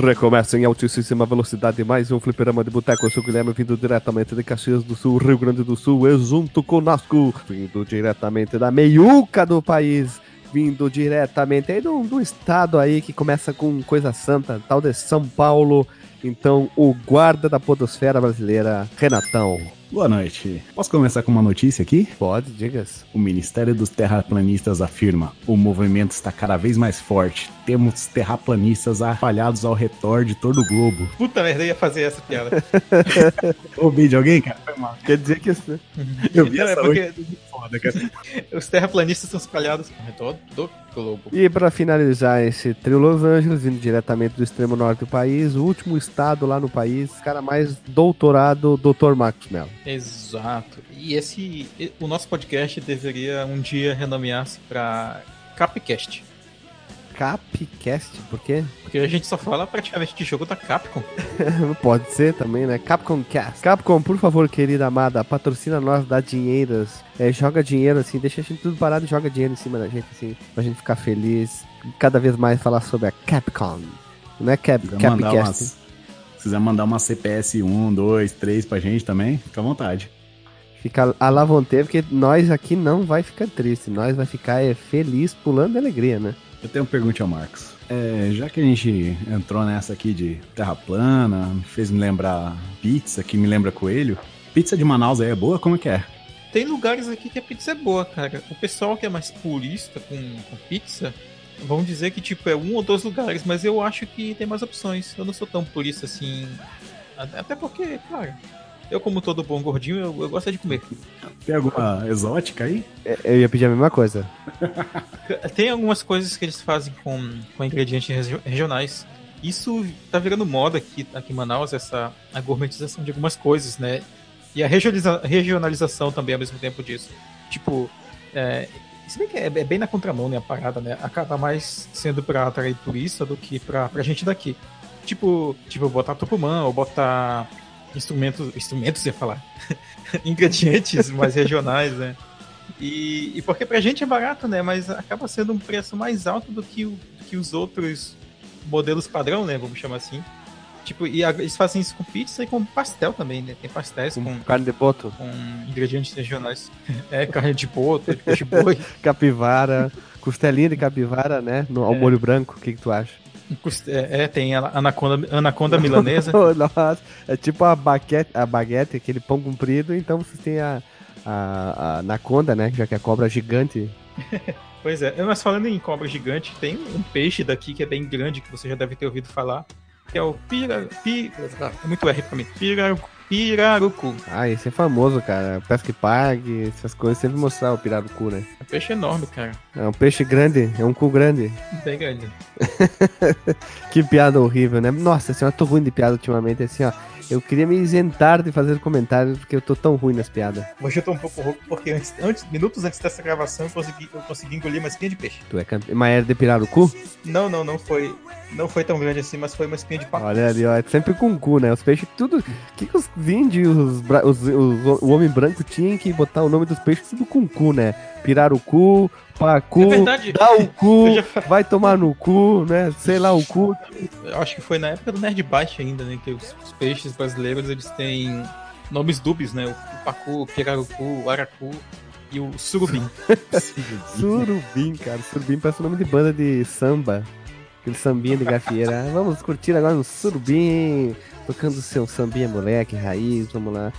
Recomeça em altíssima velocidade mais um fliperama de boteco. Eu sou o Guilherme, vindo diretamente de Caxias do Sul, Rio Grande do Sul, junto conosco, vindo diretamente da meiuca do país, vindo diretamente aí do, do estado aí que começa com coisa santa, tal de São Paulo. Então, o guarda da podosfera brasileira, Renatão. Boa noite. Posso começar com uma notícia aqui? Pode, digas. O Ministério dos Terraplanistas afirma: o movimento está cada vez mais forte. Temos terraplanistas afalhados ao redor de todo o globo. Puta merda, eu ia fazer essa piada. Ouvi de alguém, cara? Foi mal. Quer dizer que. Eu vi Não, é essa porque hoje. Foda, cara. os terraplanistas estão espalhados ao redor do globo. E para finalizar esse trio Los Angeles, vindo diretamente do extremo norte do país, o último estado lá no país, cara mais doutorado, Dr. Marcos Mello. Exato. E esse, o nosso podcast deveria um dia renomear-se pra Capcast. Capcast, por quê? Porque a gente só fala praticamente de jogo da Capcom. Pode ser também, né? Capcom Cast. Capcom, por favor, querida amada, patrocina nós, dá dinheiros. É, joga dinheiro, assim, deixa a gente tudo parado e joga dinheiro em cima da gente, assim, pra gente ficar feliz. E cada vez mais falar sobre a Capcom. Não é Cap, Se quiser mandar Capcast. umas, se quiser mandar uma CPS 1, 2, 3 pra gente também, fica à vontade. Fica à la vontade, porque nós aqui não vai ficar triste. Nós vai ficar é, feliz, pulando de alegria, né? Eu tenho uma pergunta ao Marcos. É, já que a gente entrou nessa aqui de terra plana, fez me lembrar pizza, que me lembra coelho. Pizza de Manaus aí é boa? Como é que é? Tem lugares aqui que a pizza é boa, cara. O pessoal que é mais purista com, com pizza vão dizer que tipo é um ou dois lugares, mas eu acho que tem mais opções. Eu não sou tão purista assim. Até porque, cara, eu como todo bom gordinho, eu, eu gosto de comer. Tem alguma exótica aí? É, Eu ia pedir a mesma coisa. Tem algumas coisas que eles fazem com, com ingredientes regi- regionais. Isso tá virando moda aqui, aqui em Manaus, essa a gourmetização de algumas coisas, né? E a regionaliza- regionalização também ao mesmo tempo disso. Tipo, é, se bem que é, é bem na contramão, né, a parada, né? Acaba mais sendo pra atrair turista do que pra, pra gente daqui. Tipo, tipo, botar tupumã ou botar instrumentos, instrumentos ia falar, ingredientes mais regionais, né? E, e porque pra gente é barato, né? Mas acaba sendo um preço mais alto do que, o, que os outros modelos padrão, né? Vamos chamar assim. Tipo, e a- eles fazem isso com pizza e com pastel também, né? Tem pastéis com, Com carne de boto, com ingredientes regionais. É, carne de boto, de boi, capivara, costelinha de capivara, né? No, ao É. molho branco, o que, que tu acha? Custe- é, tem a anaconda, anaconda milanesa. Nossa, é tipo a baguete, a baguete, aquele pão comprido, então vocês têm a, a, a anaconda, né? Já que é a cobra gigante. Pois é, mas falando em cobra gigante, tem um peixe daqui que é bem grande, que você já deve ter ouvido falar, que é o pira, pi, é muito R pra mim, pirarucu. Pirarucu. Ah, esse é famoso, cara. Pesca e pague, essas coisas, sempre mostrar o pirarucu, né? É um peixe enorme, cara, É um peixe grande, é um cu grande. bem grande. Que piada horrível, né? Nossa senhora, eu tô ruim de piada ultimamente, assim, ó. Eu queria me isentar de fazer comentários, porque eu tô tão ruim nas piadas. Hoje eu tô um pouco rouco, porque antes, antes- minutos antes dessa gravação eu consegui, eu consegui engolir uma espinha de peixe. Tu é campe... Mas era de pirarucu? Não, não, não foi, não foi tão grande assim, mas foi uma espinha de pacu. Olha ali, ó, é sempre com cu, né? Os peixes, tudo. O que, que os índios, os, os- os- o homem branco tinha que botar o nome dos peixes tudo com cu, né? Pirarucu, pacu, É verdade. dá o cu, já- vai tomar no cu, né? Sei lá, o cu. Eu acho que foi na época do Nerd Byte ainda, né? Que os, os peixes brasileiros eles têm nomes dúbios, né? O, o pacu, o pirarucu, o aracu e o surubim. Surubim, cara. Surubim parece o nome de banda de samba. Aquele sambinha de gafieira. Ah, Vamos curtir agora no surubim. Tocando seu sambinha moleque, raiz, vamos lá.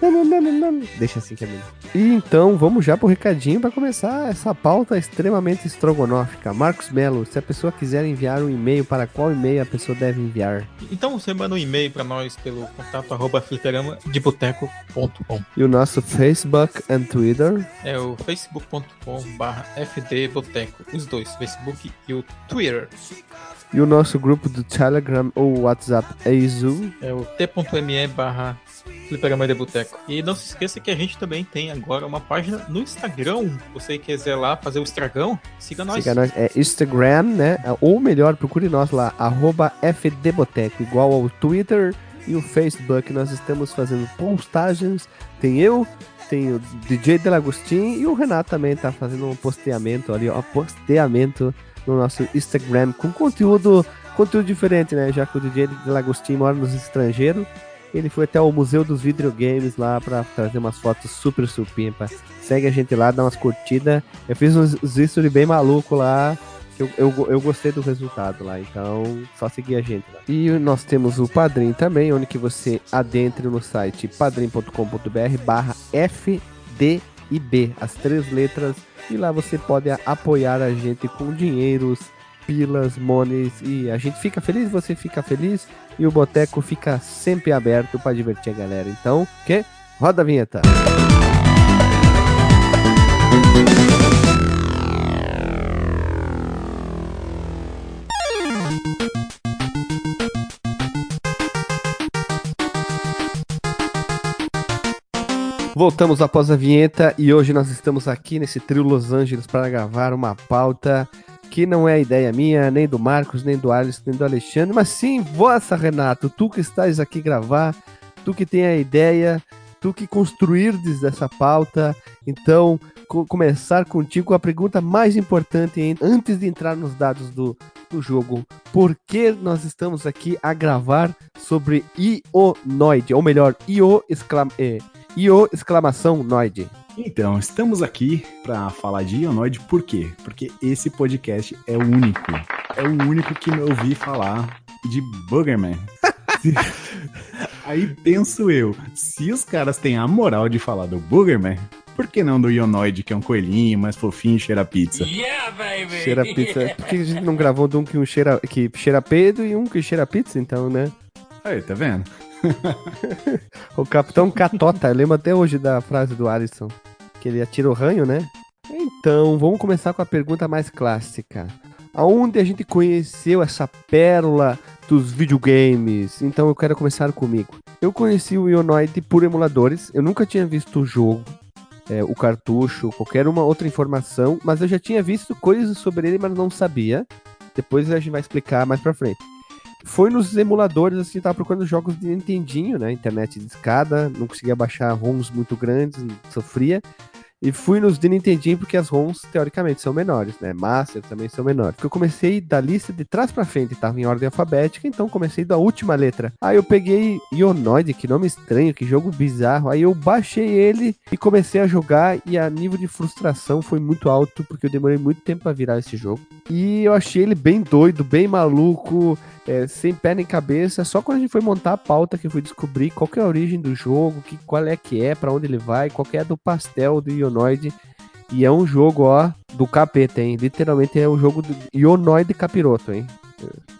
Nananana. Deixa assim que é melhor. E então, vamos já pro recadinho para começar essa pauta extremamente estrogonófica. Marcos Melo, se a pessoa quiser enviar um e-mail, para qual e-mail a pessoa deve enviar? Então você manda um e-mail pra nós pelo contato arroba fliperamadeboteco.com. E o nosso Facebook e Twitter. É o facebook.com barra fdboteco. Os dois, Facebook e o Twitter. E o nosso grupo do Telegram ou WhatsApp é Izu. É o t.me barra Fliperama de Boteco. E não se esqueça que a gente também tem agora uma página no Instagram. Você quiser lá fazer o estragão, siga nós. Siga nós, é Instagram, né? Ou melhor, procure nós lá, arroba FDBoteco, igual ao Twitter e o Facebook. Nós estamos fazendo postagens. Tem eu, tem o DJ Delagostin e o Renato também tá fazendo um posteamento ali, ó, posteamento no nosso Instagram com conteúdo, conteúdo diferente, né? Já que o DJ de Lagostinho mora nos estrangeiros, ele foi até o Museu dos Videogames lá para trazer umas fotos super supimpa. Segue a gente lá, dá umas curtidas. Eu fiz uns history bem maluco lá. Eu, eu, eu, gostei do resultado lá, então só seguir a gente lá. E nós temos o Padrim também, onde que você adentre no site padrim.com.br barra FDIB, as três letras, e lá você pode apoiar a gente com dinheiros, pilas, mones, e a gente fica feliz, você fica feliz, e o Boteco fica sempre aberto para divertir a galera. Então, que? Roda a vinheta! Voltamos após a vinheta e hoje nós estamos aqui nesse trio Los Angeles para gravar uma pauta que não é ideia minha, nem do Marcos, nem do Alisson, nem do Alexandre, mas sim vossa, Renato, tu que estás aqui gravar, tu que tem a ideia, tu que construirdes essa pauta. Então, co começar contigo a pergunta mais importante hein? antes de entrar nos dados do, do jogo. Por que nós estamos aqui a gravar sobre Ionoid, ou melhor, Io exclama... Eh, e o exclamação Noid. Então, estamos aqui para falar de Ionoid, por quê? Porque esse podcast é o único, é o único que me ouvi falar de Boogerman. Aí penso eu, se os caras têm a moral de falar do Boogerman, por que não do Ionoid, que é um coelhinho mais fofinho e cheira pizza? Yeah, baby! Cheira pizza. Por que a gente não gravou de um que, um cheira, que cheira pedo e um que cheira pizza, então, né? Aí, tá vendo? o Capitão Catota, eu lembro até hoje da frase do Alisson, que ele atira o ranho, né? Então, vamos começar com a pergunta mais clássica. Aonde a gente conheceu essa pérola dos videogames? Então eu quero começar comigo. Eu conheci o Ionoid por emuladores, eu nunca tinha visto o jogo, é, o cartucho, qualquer uma outra informação, mas eu já tinha visto coisas sobre ele, mas não sabia. Depois a gente vai explicar mais pra frente foi nos emuladores, assim, tava procurando jogos de Nintendinho, né? Internet de escada, não conseguia baixar ROMs muito grandes, sofria. E fui nos de Nintendinho porque as ROMs, teoricamente, são menores, né? Master também são menores. Porque eu comecei da lista de trás para frente, tava em ordem alfabética, então comecei da última letra. Aí eu peguei Ionoid, que nome estranho, que jogo bizarro. Aí eu baixei ele e comecei a jogar e a nível de frustração foi muito alto, porque eu demorei muito tempo para virar esse jogo. E eu achei ele bem doido, bem maluco, é, sem pé nem cabeça. Só quando a gente foi montar a pauta que eu fui descobrir qual é a origem do jogo, que, qual é que é, para onde ele vai, qual é do pastel do Ionoid. E é um jogo, ó, do capeta, hein? Literalmente é um jogo do Ionoid Capiroto, hein?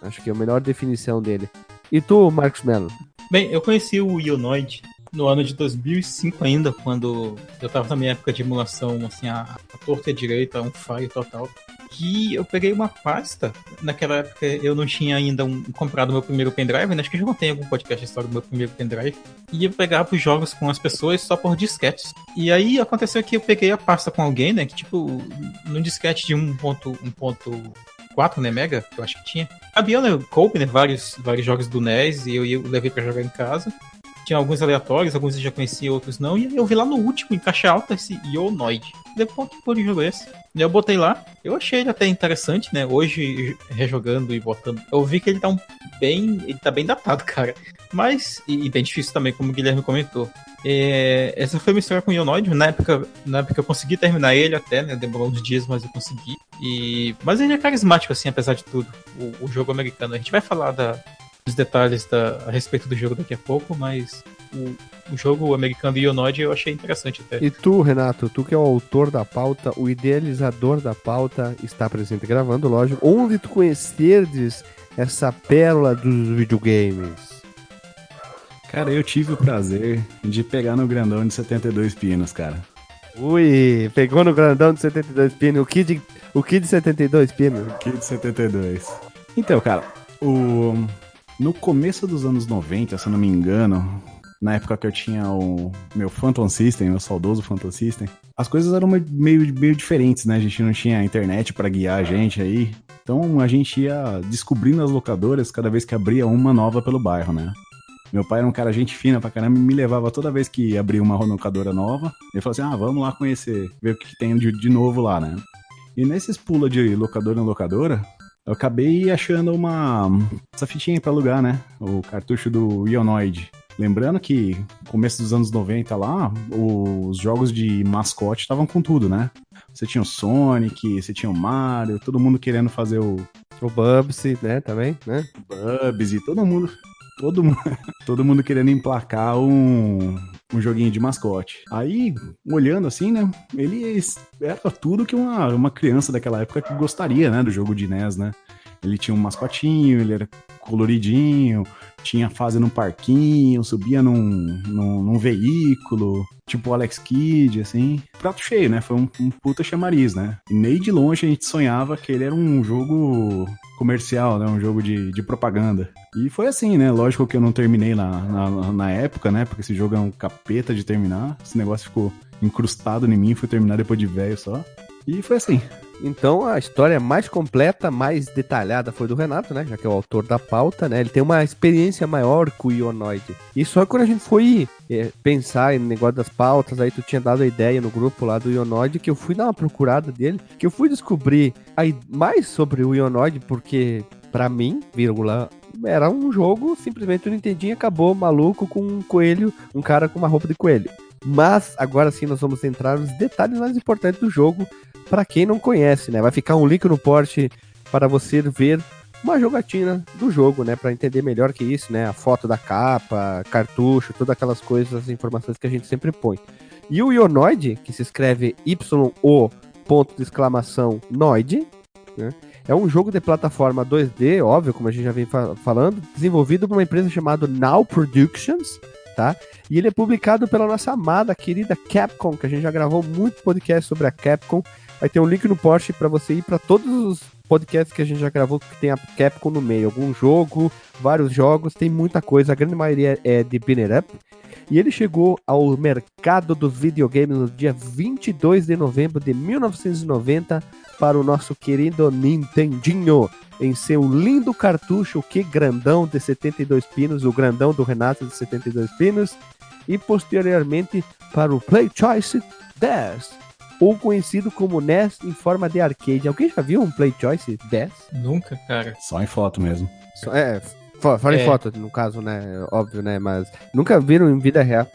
Acho que é a melhor definição dele. E tu, Marcos Mello? Bem, eu conheci o Ionoid no ano de 2005 ainda, quando eu tava na minha época de emulação, assim, a, a torta a direita, um fire total que eu peguei uma pasta. Naquela época eu não tinha ainda um, comprado meu primeiro pendrive, né? acho que já contei algum podcast história do meu primeiro pendrive. E eu pegava os jogos com as pessoas só por disquetes. E aí aconteceu que eu peguei a pasta com alguém, né? Que tipo, num disquete de 1.4 né, mega, que eu acho que tinha. Havia, né, coube, né, vários, vários jogos do NES e eu, eu levei para jogar em casa. Tinha alguns aleatórios, alguns eu já conhecia, outros não. E eu vi lá no último, em caixa alta, esse Ionoid. Depois que por jogo esse? E eu botei lá. Eu achei ele até interessante, né? Hoje, rejogando e botando. Eu vi que ele tá um bem. Ele tá bem datado, cara. Mas. E, e bem difícil também, como o Guilherme comentou. É, essa foi uma história com o Ionoid. Na época, na época eu consegui terminar ele até, né? Demorou uns dias, mas eu consegui. E, mas ele é carismático, assim, apesar de tudo. O, o jogo americano. A gente vai falar da, dos detalhes da, a respeito do jogo daqui a pouco, mas o, o jogo americano Ionod eu achei interessante até. E tu, Renato, tu que é o autor da pauta, o idealizador da pauta, está presente gravando, lógico. Onde tu conhecerdes essa pérola dos videogames? Cara, eu tive o prazer de pegar no grandão de 72 pinos, cara. Ui, pegou no grandão de 72 pinos. O Kid, o Kid 72 pinos? O Kid 72. Então, cara, o no começo dos anos 90, se eu não me engano, na época que eu tinha o meu Phantom System, meu saudoso Phantom System, as coisas eram meio, meio diferentes, né? A gente não tinha internet para guiar a gente aí. Então a gente ia descobrindo as locadoras cada vez que abria uma nova pelo bairro, né? Meu pai era um cara gente fina pra caramba e me levava toda vez que abria uma locadora nova. Ele falou assim: ah, vamos lá conhecer, ver o que tem de, de novo lá, né? E nesses pula de locadora em locadora, eu acabei achando uma. essa fitinha pra alugar, né? O cartucho do Ionoid. Lembrando que começo dos anos 90 lá, os jogos de mascote estavam com tudo, né? Você tinha o Sonic, você tinha o Mario, todo mundo querendo fazer o. O Bubsy, né, também, né? Bubsy, todo mundo. Todo mundo, todo mundo querendo emplacar um, um joguinho de mascote. Aí, olhando assim, né? Ele era tudo que uma, uma criança daquela época gostaria, né? Do jogo de NES, né? Ele tinha um mascotinho, ele era coloridinho, tinha fase num parquinho, subia num, num, num veículo, tipo Alex Kidd, assim. Prato cheio, né? Foi um, um, puta chamariz, né? E nem de longe a gente sonhava que ele era um jogo comercial, né? Um jogo de, de propaganda. E foi assim, né? Lógico que eu não terminei na, na, na época, né? Porque esse jogo é um capeta de terminar. Esse negócio ficou incrustado em mim, fui terminar depois de velho só. E foi assim. Então a história mais completa, mais detalhada foi do Renato, né? Já que é o autor da pauta, né? Ele tem uma experiência maior com o Ionoid. E só quando a gente foi é, pensar no negócio das pautas, aí tu tinha dado a ideia no grupo lá do Ionoid, que eu fui dar uma procurada dele, que eu fui descobrir aí mais sobre o Ionoid, porque para mim, vírgula, era um jogo, simplesmente o Nintendinho acabou maluco com um coelho, um cara com uma roupa de coelho. Mas agora sim nós vamos entrar nos detalhes mais importantes do jogo, para quem não conhece, né? Vai ficar um link no porte para você ver uma jogatina do jogo, né, para entender melhor que isso, né, a foto da capa, cartucho, todas aquelas coisas, as informações que a gente sempre põe. E o Ionoid, que se escreve Y-O ponto de exclamação Noid, né, é um jogo de plataforma 2D, óbvio, como a gente já vem fa falando, desenvolvido por uma empresa chamada Now Productions, tá? E ele é publicado pela nossa amada, querida Capcom, que a gente já gravou muito podcast sobre a Capcom, Vai ter um link no post para você ir para todos os podcasts que a gente já gravou que tem a Capcom no meio. Algum jogo, vários jogos, tem muita coisa. A grande maioria é de Binner Up. E ele chegou ao mercado dos videogames no dia 22 de novembro de 1990 para o nosso querido Nintendinho em seu lindo cartucho, que grandão de 72 pinos, o grandão do Renato de 72 pinos, e posteriormente para o Play Choice 10 ou conhecido como NES em forma de arcade. Alguém já viu um Play Choice 10? Nunca, cara. Só em foto mesmo. Só, é, fora é. em foto, no caso, né? Óbvio, né? Mas nunca viram em vida real.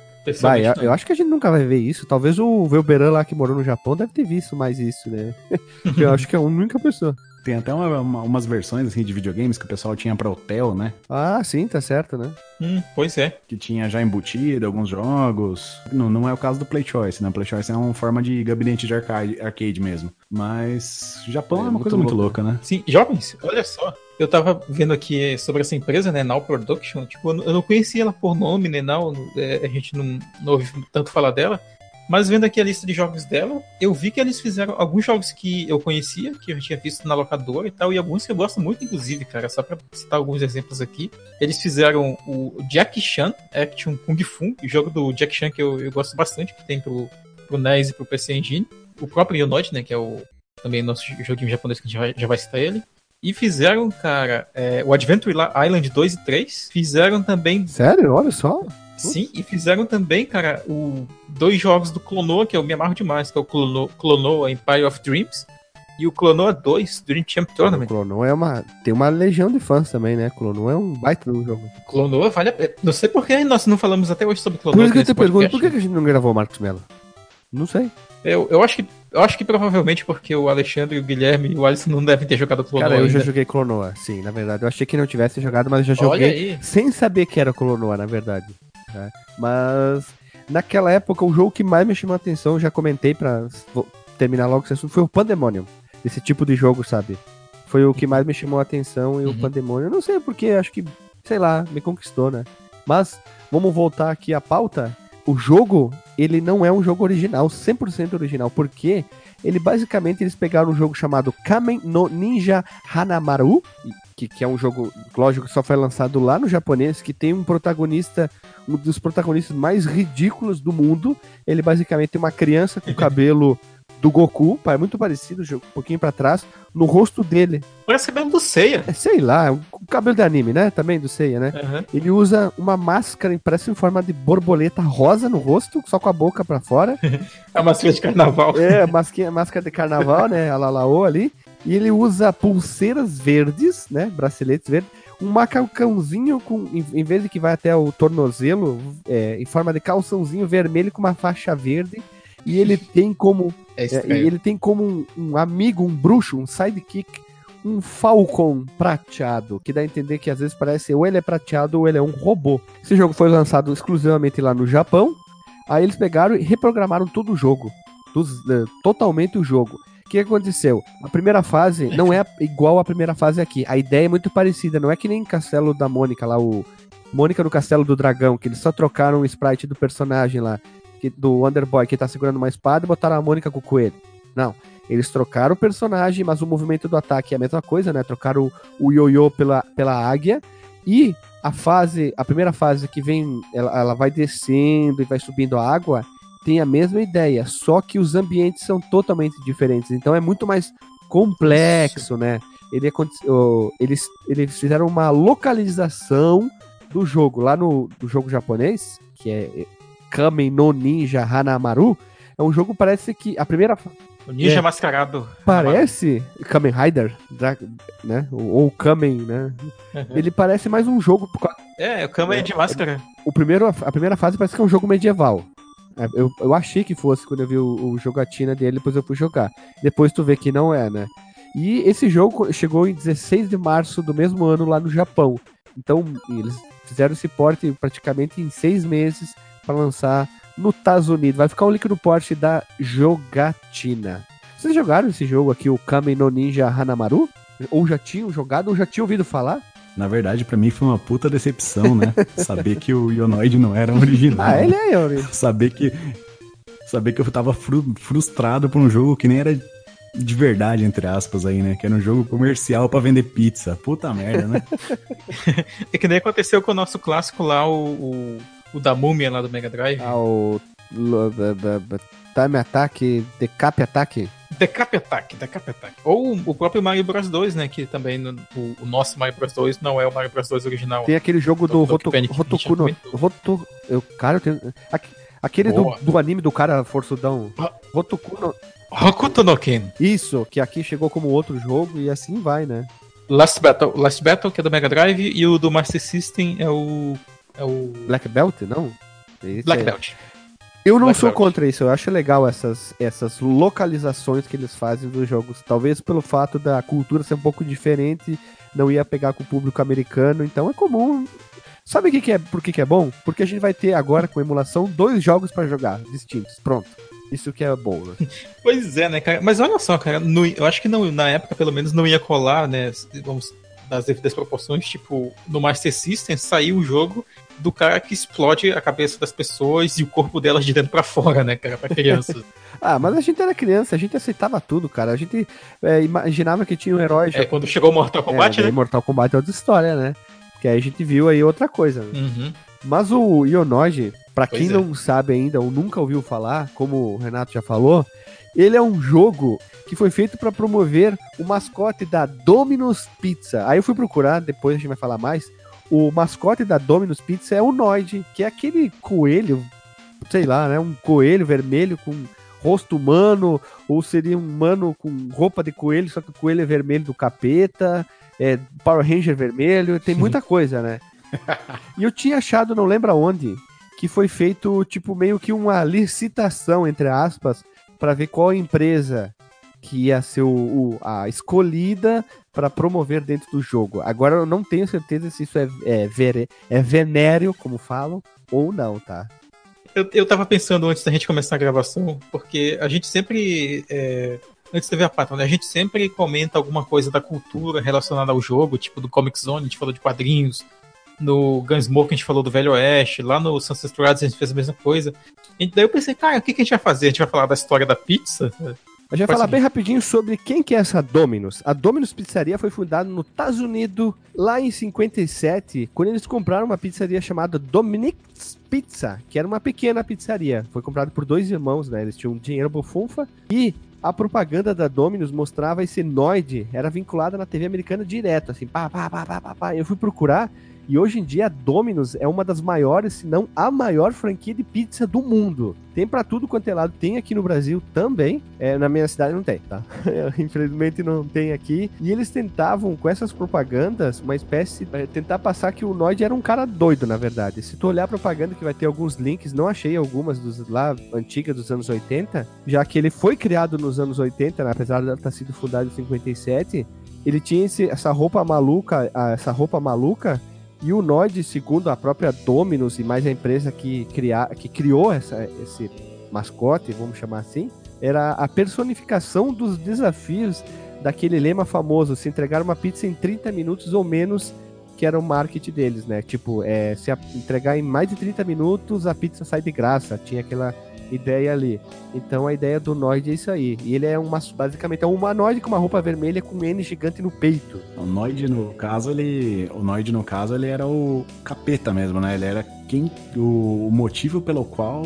Vai, eu, eu, acho que a gente nunca vai ver isso. Talvez o Velberan lá que morou no Japão deve ter visto mais isso, né? eu acho que é a única pessoa. Tem até uma, uma, umas versões assim de videogames que o pessoal tinha para hotel, né? Ah, sim, tá certo, né? Hum, pois é. Que tinha já embutido alguns jogos. Não, não é o caso do Play Choice, né? Play Choice é uma forma de gabinete de arcade, arcade mesmo. Mas Japão é, é uma coisa muito louca, né? Sim, jovens, olha só. Eu tava vendo aqui sobre essa empresa, né, Now Production, tipo, eu não conhecia ela por nome, né, Now, é, a gente não, não ouve tanto falar dela, mas vendo aqui a lista de jogos dela, eu vi que eles fizeram alguns jogos que eu conhecia, que eu tinha visto na locadora e tal, e alguns que eu gosto muito, inclusive, cara. Só pra citar alguns exemplos aqui. Eles fizeram o Jack Chan Action Kung Fu, jogo do Jack Chan que eu, eu gosto bastante, que tem pro, pro NES e pro PC Engine. O próprio Yonoid, né, que é o também nosso joguinho japonês que a gente já, já vai citar ele. E fizeram, cara, é, o Adventure Island 2 e 3. Fizeram também. Sério? Olha só. Sim, e fizeram também, cara, o dois jogos do Clonoa, que eu me amarro demais, que é o Clonoa, Clonoa Empire of Dreams e o Clonoa 2 Dream Champ Tournament. O Clonoa é uma. Tem uma legião de fãs também, né? Clonoa é um baita do jogo. Clonoa vale a pena. Não sei por que nós não falamos até hoje sobre Clonoa. Por isso que eu te pergunto, por que a gente não gravou o Marcos Mello? Não sei. Eu, eu, acho que, eu acho que provavelmente porque o Alexandre, o Guilherme e o Alisson não devem ter jogado Clonoa. Cara, eu ainda. já joguei Clonoa, sim, na verdade. Eu achei que não tivesse jogado, mas eu já joguei sem saber que era Clonoa, na verdade. Né? Mas naquela época, o jogo que mais me chamou a atenção, já comentei para terminar logo esse assunto, foi o Pandemonium. Esse tipo de jogo, sabe? Foi o que mais me chamou a atenção e uhum. o Pandemonium. Não sei porque, acho que, sei lá, me conquistou, né? Mas vamos voltar aqui à pauta. O jogo, ele não é um jogo original, 100% original, porque ele basicamente eles pegaram um jogo chamado Kamen no Ninja Hanamaru, que, que é um jogo, lógico, que só foi lançado lá no japonês, que tem um protagonista, um dos protagonistas mais ridículos do mundo. Ele basicamente tem uma criança com cabelo do Goku, é muito parecido, um pouquinho para trás, no rosto dele. Parece cabelo do Seiya. É, sei lá, o cabelo de anime, né? Também do Seiya, né? Uhum. Ele usa uma máscara, parece em forma de borboleta rosa no rosto, só com a boca para fora. a máscara de carnaval. É, máscara, máscara de carnaval, né? A Lalaô ali. E ele usa pulseiras verdes, né? Braceletes verdes. Um macacãozinho com, em, em vez de que vai até o tornozelo, é, em forma de calçãozinho vermelho com uma faixa verde. E ele tem como É é, e ele tem como um, um amigo, um bruxo, um sidekick, um falcon prateado, que dá a entender que às vezes parece ou ele é prateado ou ele é um robô. Esse jogo foi lançado exclusivamente lá no Japão. Aí eles pegaram e reprogramaram todo o jogo. Dos- eh, totalmente o jogo. O que aconteceu? A primeira fase não é igual à primeira fase aqui. A ideia é muito parecida, não é que nem Castelo da Mônica lá, o Mônica no Castelo do Dragão, que eles só trocaram o sprite do personagem lá, que- do Wonderboy que tá segurando uma espada e botaram a Mônica com o coelho. Não. Eles trocaram o personagem, mas o movimento do ataque é a mesma coisa, né? Trocaram o, ioiô pela, pela águia. E a fase, a primeira fase que vem, ela, ela vai descendo e vai subindo a água, tem a mesma ideia, só que os ambientes são totalmente diferentes. Então é muito mais complexo, né? Ele eles, eles fizeram uma localização do jogo. Lá no, no jogo japonês, que é Kamen no Ninja Hanamaru, é um jogo parece que a primeira O ninja É. mascarado. parece Kamen Rider, né? Ou, Kamen, né? Uhum. Ele parece mais um jogo É, o Kama é de máscara. o primeiro, a primeira fase parece que é um jogo medieval. É, Eu, eu achei que fosse quando eu vi o, o jogatina dele, depois eu fui jogar. Depois tu vê que não é, né? E esse jogo chegou em 16 de março do mesmo ano lá no Japão. Então eles fizeram esse porte praticamente em seis meses para lançar no Estados Unidos. Vai ficar o link no porte da jogatina. Vocês jogaram esse jogo aqui, o Kamen no Ninja Hanamaru? Ou já tinham jogado, ou já tinham ouvido falar? Na verdade, pra mim foi uma puta decepção, né? Saber que o Ionoid não era original. Ah, ele é, Yuri. Saber que. Saber que eu tava fru- frustrado por um jogo que nem era de verdade, entre aspas, aí, né? Que era um jogo comercial pra vender pizza. Puta merda, né? É que nem aconteceu com o nosso clássico lá, o, o, o da múmia lá do Mega Drive. b- b- Time Attack, Decap Attack. Decap Attack, Decap Attack. Ou o próprio Mario Bros 2, né? Que também no- o, o nosso Mario Bros 2 não é o Mario Bros 2 original. Tem aquele jogo do Do- do Roto, Rotoku no. Roto, eu, cara, eu tenho, aque- aquele do, do anime do cara forçudão. Ah. Rotoku no, Hokuto no Ken. isso, que aqui chegou como outro jogo e assim vai, né? Last Battle, Last Battle, que é do Mega Drive, e o do Master System é o. É o. Black Belt, não? Esse Black é- Belt. Eu não Black sou Belt. contra isso, eu acho legal essas, essas localizações que eles fazem dos jogos. Talvez pelo fato da cultura ser um pouco diferente, não ia pegar com o público americano, então é comum. Sabe o que, que é, por que, que é bom? Porque a gente vai ter agora com emulação dois jogos pra jogar distintos. Pronto. Isso que é bom, né? Pois é, né, cara? Mas olha só, cara, no- eu acho que não, na época, pelo menos, não ia colar, né? Vamos das devidas proporções, tipo, no Master System saiu o jogo do cara que explode a cabeça das pessoas e o corpo delas de dentro pra fora, né, cara, pra crianças. Ah, mas a gente era criança, a gente aceitava tudo, cara. A gente é, imaginava que tinha um herói. é, quando chegou o Mortal Kombat, é, né? Mortal Kombat é outra história, né? Que aí a gente viu aí outra coisa. Né? Uhum. Mas o pra Pois quem é. não sabe ainda ou nunca ouviu falar, como o Renato já falou, ele é um jogo que foi feito pra promover o mascote da Domino's Pizza. Aí eu fui procurar, depois a gente vai falar mais. O mascote da Domino's Pizza é o Noid, que é aquele coelho, sei lá, né? Um coelho vermelho com rosto humano, ou seria um humano com roupa de coelho, só que o coelho é vermelho do capeta, é Power Ranger vermelho, tem muita coisa, né? E eu tinha achado, não lembro aonde, que foi feito, tipo, meio que uma licitação, entre aspas, para ver qual empresa que ia ser o, o- a escolhida para promover dentro do jogo. Agora eu não tenho certeza se isso é, é, vere- é venéreo, como falam, ou não, tá? Eu, eu tava pensando antes da gente começar a gravação, porque a gente sempre. é, antes da ver a Pátria, né? A gente sempre comenta alguma coisa da cultura relacionada ao jogo, tipo do Comic Zone, a gente falou de quadrinhos. No Gunsmoke a gente falou do Velho Oeste, lá no Sunset Riders a gente fez a mesma coisa. E daí eu pensei, cara, o que, que a gente vai fazer? A gente vai falar da história da pizza? A gente vai Pode falar seguir. bem rapidinho sobre quem que é essa Domino's. A Domino's Pizzaria foi fundada nos Estados Unidos lá em 57, quando eles compraram uma pizzaria chamada Dominic's Pizza, que era uma pequena pizzaria. Foi comprada por dois irmãos, né? Eles tinham dinheiro bufunfa e a propaganda da Domino's mostrava esse Noid, era vinculada na TV americana direto, assim, pá, pá, pá, pá, pá, pá. Eu fui procurar e hoje em dia a Domino's é uma das maiores, se não a maior franquia de pizza do mundo. Tem pra tudo quanto é lado, tem aqui no Brasil também. É, na minha cidade não tem, tá? Infelizmente não tem aqui. E eles tentavam, com essas propagandas, uma espécie. é, tentar passar que o Noid era um cara doido, na verdade. Se tu olhar a propaganda, que vai ter alguns links, não achei algumas dos lá antigas dos anos 80, já que ele foi criado nos anos 80, né, apesar de ter sido fundado em 57. Ele tinha esse- essa roupa maluca, essa roupa maluca e o Nod, segundo a própria Dominus e mais a empresa que, cria, que criou essa, esse mascote, vamos chamar assim, era a personificação dos desafios daquele lema famoso, se entregar uma pizza em 30 minutos ou menos, que era o marketing deles, né? Tipo, é, se entregar em mais de 30 minutos, a pizza sai de graça. Tinha aquela ideia ali. Então a ideia do Noid é isso aí. E ele é uma, basicamente é um humanoide com uma roupa vermelha com um N gigante no peito. O Noid, no caso, ele. O Noid, no caso, ele era o capeta mesmo, né? Ele era quem. O, o motivo pelo qual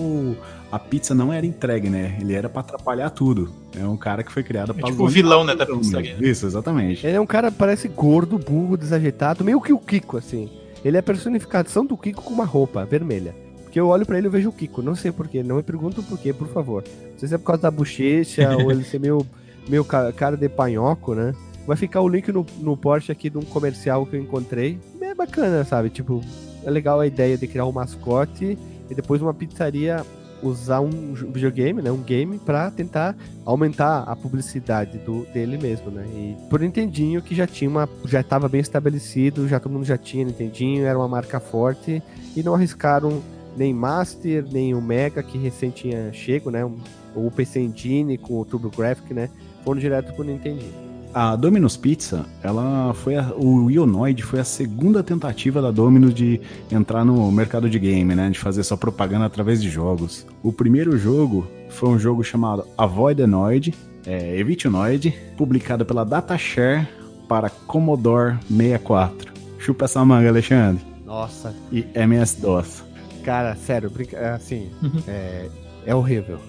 a pizza não era entregue, né? Ele era pra atrapalhar tudo. É um cara que foi criado pra. tipo o vilão, né, da pizzaria. Isso, exatamente. Ele é um cara, parece gordo, burro, desajeitado, meio que o Kiko, assim. Ele é a personificação do Kiko com uma roupa vermelha. Porque eu olho pra ele e vejo o Kiko. Não sei porquê, não me pergunto por quê, por favor. Não sei se é por causa da bochecha ou ele ser meio, meio ca- cara de panhoco, né? Vai ficar o link no, no Porsche aqui de um comercial que eu encontrei. É bacana, sabe? Tipo, é legal a ideia de criar um mascote e depois uma pizzaria usar um videogame, né, um game pra tentar aumentar a publicidade do dele mesmo, né? E por Nintendinho que já tinha uma já estava bem estabelecido, já todo mundo já tinha Nintendinho, era uma marca forte e não arriscaram nem Master, nem o Mega que recém tinha chego, né? um- O PC Engine com o TurboGrafx, né? Foram direto pro Nintendinho. A Domino's Pizza, ela foi a, o Ionoid foi a segunda tentativa da Domino's de entrar no mercado de game, né, de fazer sua propaganda através de jogos. O primeiro jogo foi um jogo chamado Avoid the Noid, é, Evite o Noid, publicado pela DataShare para Commodore 64. Chupa essa manga, Alexandre. Nossa, E MS-DOS. Cara, sério, brinca... assim, é, é horrível.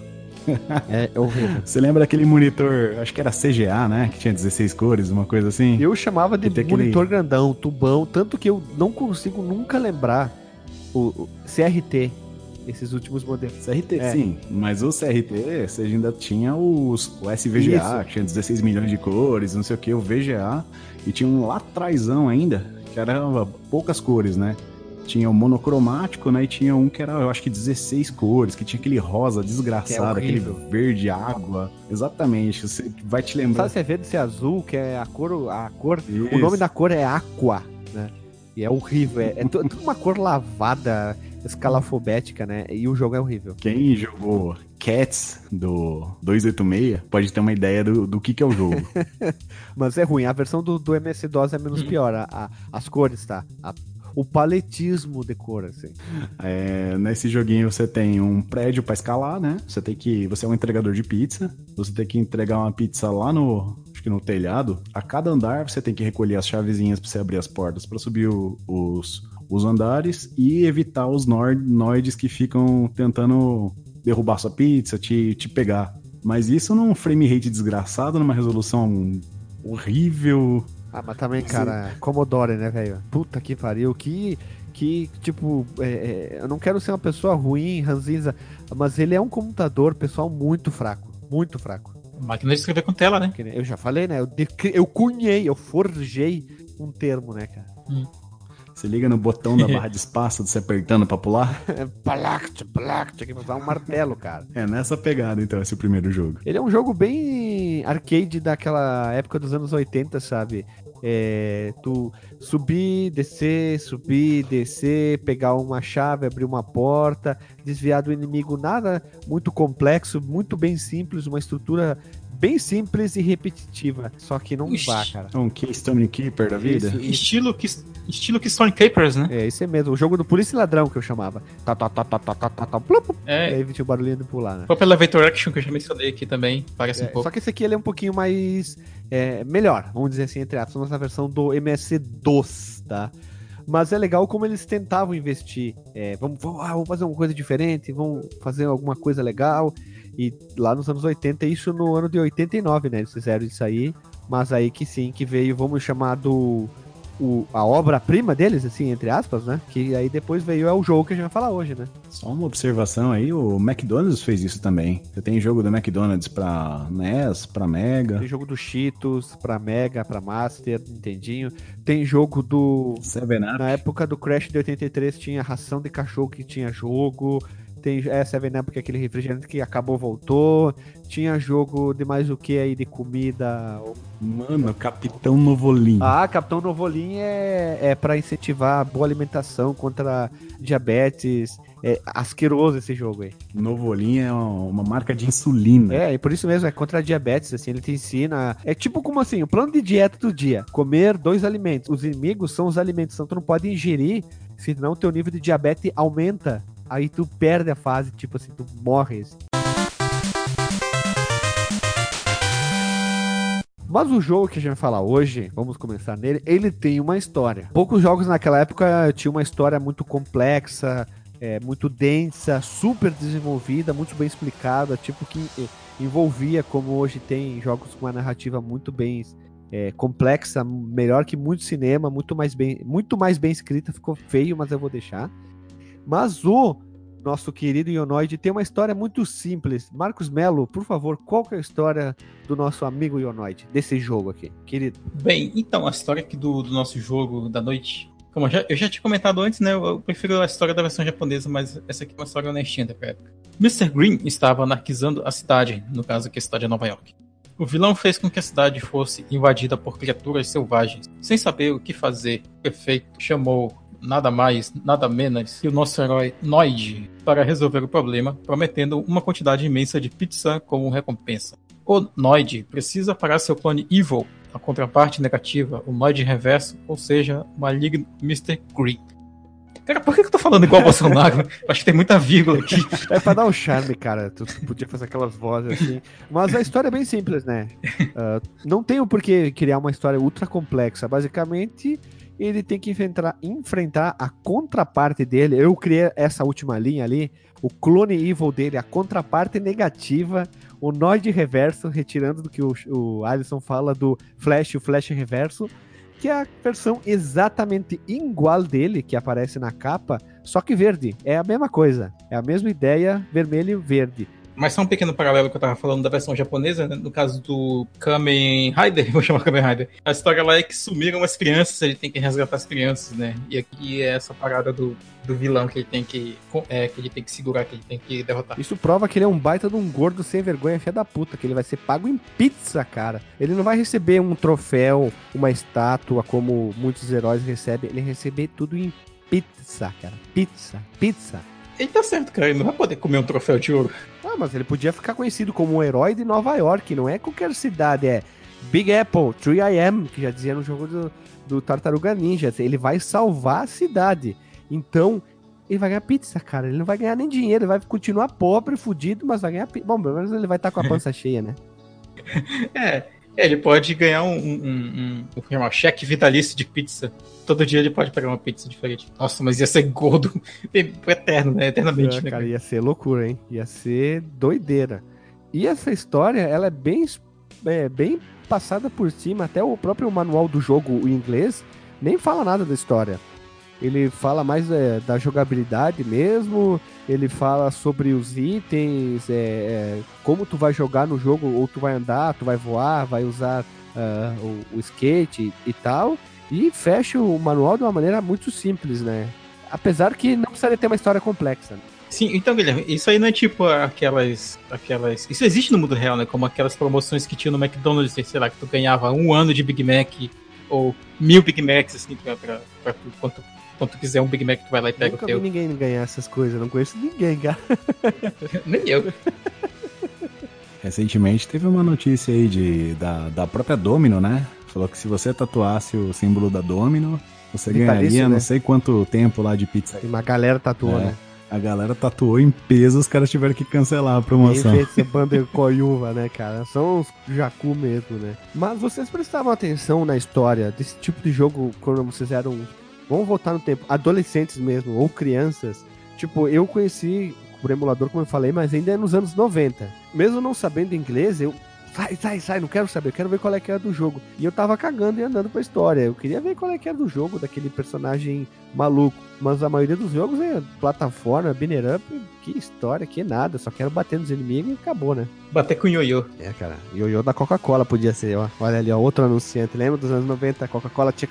É, é horrível. Você lembra daquele monitor, acho que era CGA, né, que tinha 16 cores, uma coisa assim? Eu chamava de tem aquele- monitor grandão, tubão, tanto que eu não consigo nunca lembrar o, o CRT, esses últimos modelos. CRT, É. sim. Mas o CRT, você ainda tinha os, o SVGA, Isso. que tinha 16 milhões de cores, não sei o que, o VGA. E tinha um lá atrásão ainda, que era poucas cores, né? Tinha o monocromático, né? E tinha um que era, eu acho que 16 cores, que tinha aquele rosa desgraçado, é aquele verde água. Exatamente, você vai te lembrar. Sabe se é verde, se é azul, que é a cor, a cor, Isso. o nome da cor é Aqua, né? E é horrível, é, é tu- tudo uma cor lavada, escalafobética, né? E o jogo é horrível. Quem jogou Cats do 286 pode ter uma ideia do, do que, que é o jogo. Mas é ruim, a versão do, do MS-DOS é menos pior, a- a- as cores, tá? A- o paletismo de cor, assim. É, nesse joguinho você tem um prédio pra escalar, né? Você tem que. Você é um entregador de pizza. Você tem que entregar uma pizza lá no. Acho que no telhado. A cada andar você tem que recolher as chavezinhas pra você abrir as portas pra subir o- os, os andares e evitar os noides que ficam tentando derrubar sua pizza, te, te pegar. Mas isso num frame rate desgraçado, numa resolução horrível. Ah, mas também, Sim. cara, Commodore, né, velho? Puta que pariu, que. Que, tipo, é, é, eu não quero ser uma pessoa ruim, ranzinza, mas ele é um computador, pessoal, muito fraco. Muito fraco. Máquina de escrever com tela, né? Eu já falei, né? Eu, decri- eu cunhei, eu forjei um termo, né, cara? Você liga no botão da barra de espaço, você apertando pra pular. Palact, palact, que usar um martelo, cara. É nessa pegada, então, esse primeiro jogo. Ele é um jogo bem arcade daquela época dos anos 80, sabe? É, tu subir, descer, subir, descer, pegar uma chave, abrir uma porta, desviar do inimigo, nada muito complexo, muito bem simples, uma estrutura bem simples e repetitiva. Só que não Ixi. dá, cara. É um Keystone Keeper da vida? Isso, Estilo, Keys- Estilo que Stone Capers, né? É, isso é mesmo. O jogo do Polícia e Ladrão que eu chamava. Tá, tá, tá, tá, tá, tá, tá, tá, plup, É. E aí tinha o barulhinho de pular, né? O próprio Elevator Action que eu já mencionei aqui também, parece É, um pouco. só que esse aqui ele é um pouquinho mais é, melhor, vamos dizer assim, entre aspas, nossa versão do MS-DOS, tá? Mas é legal como eles tentavam investir. É, vamos, vamos, ah, vamos fazer uma coisa diferente, vamos fazer alguma coisa legal. E lá nos anos 80, isso no ano de 89, né? Eles fizeram isso aí. Mas aí que sim, que veio, vamos chamar do. O, a obra-prima deles, assim, entre aspas, né? Que aí depois veio é o jogo que a gente vai falar hoje, né? Só uma observação aí, o McDonald's fez isso também. Você tem jogo do McDonald's pra NES, pra Mega, Tem jogo do Cheetos, pra Mega, pra Master, Nintendinho. Tem jogo do. 7-Up. Na época do Crash de 83 tinha ração de cachorro que tinha jogo. Tem é, 7-Up, que é aquele refrigerante que acabou, voltou. Tinha jogo de mais o que aí de comida. Mano, Capitão Novolim. Ah, Capitão Novolim é, é para incentivar a boa alimentação contra diabetes. É asqueroso esse jogo aí. Novolim é uma marca de insulina. É, e por isso mesmo, é contra diabetes, assim, ele te ensina. É tipo como assim, o plano de dieta do dia: comer dois alimentos. Os inimigos são os alimentos, então tu não pode ingerir, senão teu nível de diabetes aumenta. Aí tu perde a fase, tipo assim, tu morre. assim. Mas o jogo que a gente vai falar hoje, vamos começar nele, ele tem uma história. Poucos jogos naquela época tinham uma história muito complexa, é, muito densa, super desenvolvida, muito bem explicada, tipo que eh, envolvia, como hoje tem jogos com uma narrativa muito bem é, complexa, melhor que muito cinema, muito mais bem, muito mais bem escrita, ficou feio, mas eu vou deixar. Mas o nosso querido Ionoid tem uma história muito simples. Marcos Melo, por favor, qual que é a história do nosso amigo Ionoid, desse jogo aqui, querido? Bem, então, a história aqui do, do nosso jogo da noite. Como eu já, eu já tinha comentado antes, né? Eu, eu prefiro a história da versão japonesa, mas essa aqui é uma história honestinha da época. Mr. Green estava anarquizando a cidade, no caso aqui a cidade é Nova York. O vilão fez com que a cidade fosse invadida por criaturas selvagens. Sem saber o que fazer, o prefeito chamou nada mais, nada menos que o nosso herói Noid para resolver o problema, prometendo uma quantidade imensa de pizza como recompensa. O Noid precisa parar seu clone Evil, a contraparte negativa, o Noid reverso, ou seja, o maligno Mr. Green. Cara, por que que eu tô falando igual o Bolsonaro? Acho que tem muita vírgula aqui. É pra dar um charme, cara. Tu podia fazer aquelas vozes assim. Mas a história é bem simples, né? Ah, não tem o porquê criar uma história ultra complexa. Basicamente, ele tem que enfrentar, enfrentar a contraparte dele. Eu criei essa última linha ali. O clone evil dele, a contraparte negativa. O Noid reverso, retirando do que o, o Alisson fala do Flash, o Flash reverso. Que é a versão exatamente igual dele, que aparece na capa, só que verde. É a mesma coisa. É a mesma ideia, vermelho e verde. Mas só um pequeno paralelo que eu tava falando da versão japonesa, né? no caso do Kamen Rider, vou chamar Kamen Rider. A história lá é que sumiram as crianças, ele tem que resgatar as crianças, né? E aqui é essa parada do, do vilão que ele tem que é, que ele tem que segurar, que ele tem que derrotar. Isso prova que ele é um baita de um gordo sem vergonha, filha da puta, que ele vai ser pago em pizza, cara. Ele não vai receber um troféu, uma estátua, como muitos heróis recebem. Ele vai receber tudo em pizza, cara. Pizza, pizza. Ele tá certo, cara, ele não vai poder comer um troféu de ouro. Mas ele podia ficar conhecido como um herói de Nova York, não é qualquer cidade, é Big Apple, 3AM, que já dizia no jogo do, do Tartaruga Ninja. Ele vai salvar a cidade. Então, ele vai ganhar pizza, cara. Ele não vai ganhar nem dinheiro, ele vai continuar pobre, fudido, mas vai ganhar pizza. Bom, pelo menos ele vai estar com a pança cheia, né? É, ele pode ganhar um, um, um, um, um cheque vitalício de pizza. Todo dia ele pode pegar uma pizza diferente. Nossa, mas ia ser gordo eterno, né? Eternamente. É, né, cara, ia ser loucura, hein? Ia ser doideira. E essa história, ela é bem, é, bem passada por cima. Até o próprio manual do jogo, o inglês, nem fala nada da história. Ele fala mais é, da jogabilidade mesmo. Ele fala sobre os itens, é, é, como tu vai jogar no jogo, ou tu vai andar, tu vai voar, vai usar uh, o, o, skate e, tal. E fecha o manual de uma maneira muito simples, né? Apesar que não precisaria ter uma história complexa. Né? Sim, então, Guilherme, isso aí não é tipo aquelas. aquelas. Isso existe no mundo real, né? Como aquelas promoções que tinha no McDonald's, sei lá, que tu ganhava um ano de Big Mac ou mil Big Macs, assim, pra, pra, pra quanto, quando tu quiser um Big Mac, tu vai lá e pega Nunca o teu. vi ninguém ganhar essas coisas, não conheço ninguém, cara. Nem eu. Recentemente teve uma notícia aí de, da, da própria Domino, né? Falou que se você tatuasse o símbolo da Domino, Você Vitalício, ganharia né? não sei quanto tempo lá de pizza. Tem uma galera tatuou, É. né? A galera tatuou em peso, os caras tiveram que cancelar a promoção. Em vez de ser banda coiuva, né, cara? São os jacu mesmo, né? Mas vocês prestavam atenção na história desse tipo de jogo quando vocês eram. Vamos voltar no tempo, adolescentes mesmo, ou crianças. Tipo, eu conheci por emulador, como eu falei, mas ainda é nos anos 90. Mesmo não sabendo inglês, eu. Sai, sai, sai, não quero saber, eu quero ver qual é que era do jogo. E eu tava cagando e andando pra história. Eu queria ver qual é que era do jogo, daquele personagem maluco. Mas a maioria dos jogos é plataforma, binner up, que história, que nada. Só quero bater nos inimigos e acabou, né? Bater com o ioiô. É, cara. Ioiô da Coca-Cola podia ser, ó. Olha ali, ó, outro anunciante. Lembra dos anos 90? A Coca-Cola tinha,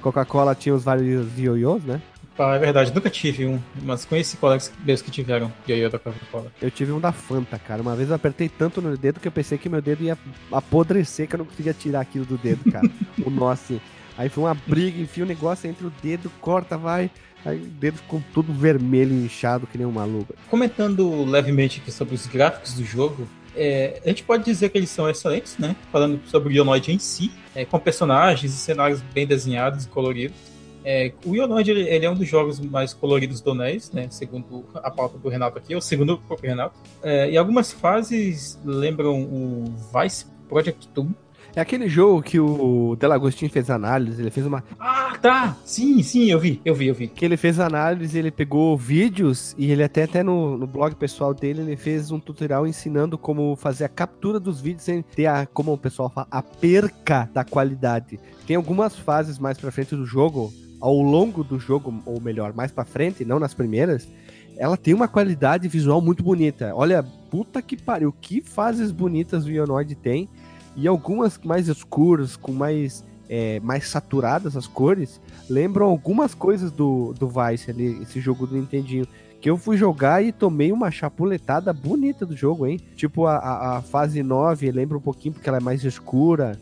Coca-Cola tinha os vários ioiôs, né? Ah, é verdade, nunca tive um, mas conheci colegas meus que tiveram ioiô da Coca-Cola. Eu tive um da Fanta, cara. Uma vez eu apertei tanto no dedo que eu pensei que meu dedo ia apodrecer, que eu não conseguia tirar aquilo do dedo, cara. o nó assim. Aí foi uma briga, enfia o negócio entre o dedo, corta, vai. Aí o dedo ficou todo vermelho inchado, que nem um maluco. Comentando levemente aqui sobre os gráficos do jogo, é, a gente pode dizer que eles são excelentes, né? Falando sobre o Ionoid em si, é, com personagens e cenários bem desenhados e coloridos. É, o Ionoid ele, ele é um dos jogos mais coloridos do NES, né? Segundo a pauta do Renato aqui, ou segundo o próprio Renato. É, e algumas fases lembram o Vice Project Doom. É aquele jogo que o Delagostin fez análise, ele fez uma. Ah, tá! Sim, sim, eu vi, eu vi, eu vi. Que ele fez análise, ele pegou vídeos e ele até, até no, no blog pessoal dele, ele fez um tutorial ensinando como fazer a captura dos vídeos sem ter a, como o pessoal fala, a perca da qualidade. Tem algumas fases mais pra frente do jogo, ao longo do jogo, ou melhor, mais pra frente, não nas primeiras, ela tem uma qualidade visual muito bonita. Olha, puta que pariu, que fases bonitas o Ionoid tem. E algumas mais escuras, com mais, é, mais saturadas as cores, lembram algumas coisas do, do Vice ali, esse jogo do Nintendinho. Que eu fui jogar e tomei uma chapuletada bonita do jogo, hein? Tipo, a, a, a fase 9 lembra um pouquinho porque ela é mais escura.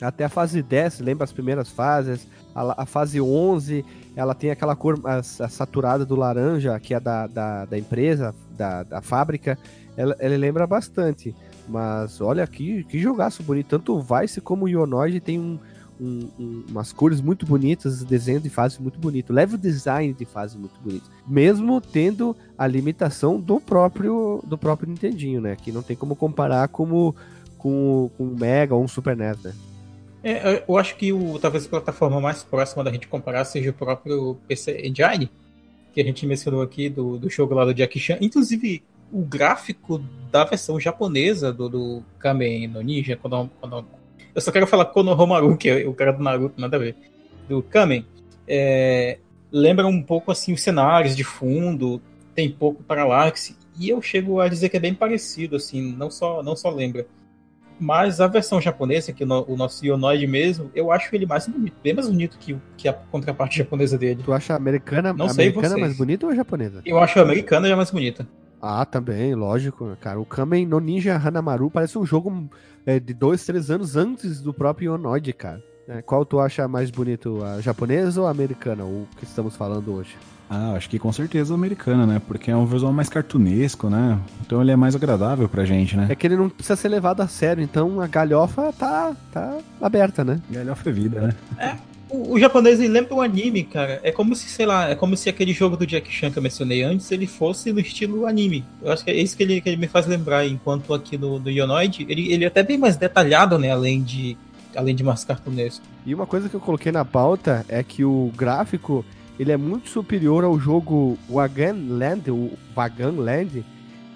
Até a fase 10 lembra as primeiras fases. A, a fase 11, ela tem aquela cor a, saturada do laranja, que é da, da, da empresa, da, da fábrica. Ela, ela lembra bastante. Mas olha aqui, que jogaço bonito. Tanto o Vice como o Ionoid tem um, um, um, umas cores muito bonitas, desenho de fase muito bonito, level design de fase muito bonito, mesmo tendo a limitação do próprio do próprio Nintendinho, né? Que não tem como comparar como com, com o Mega ou um Super NES, né? É, eu acho que o, talvez a plataforma mais próxima da gente comparar seja o próprio PC Engine, que a gente mencionou aqui do, do jogo lá do Jackie Chan. Inclusive, o gráfico da versão japonesa do, do Kamen no Ninja, quando, quando, eu só quero falar Konohamaru, que é o cara do Naruto, nada a ver, do Kamen, é, lembra um pouco assim os cenários de fundo, tem pouco parallaxe, e eu chego a dizer que é bem parecido, assim, não só, não só lembra. Mas a versão japonesa, que o, nosso Ionoid mesmo, eu acho ele mais bonito, bem mais bonito que, que a contraparte japonesa dele. Tu acha a americana, Não americana mais bonita ou a japonesa? Eu acho a americana já mais bonita. Ah, também, lógico, cara. O Kamen no Ninja Hanamaru parece um jogo é, de dois, três anos antes do próprio Ionoid, cara. É, qual tu acha mais bonito, a japonesa ou a americana, o que estamos falando hoje? Ah, acho que com certeza o americano, né? Porque é um visual mais cartunesco, né? Então ele é mais agradável pra gente, né? É que ele não precisa ser levado a sério, então a galhofa tá, tá aberta, né? Galhofa é vida, né? O, japonês lembra um anime, cara. É como se, sei lá, é como se aquele jogo do Jack Chan que eu mencionei antes, ele fosse no estilo anime. Eu acho que é isso que ele, que ele me faz lembrar, enquanto aqui no, no Ionoid, ele, ele é até bem mais detalhado, né? Além de, além de mais cartunesco. E uma coisa que eu coloquei na pauta é que o gráfico ele é muito superior ao jogo Wagan Land, o Vagan Land.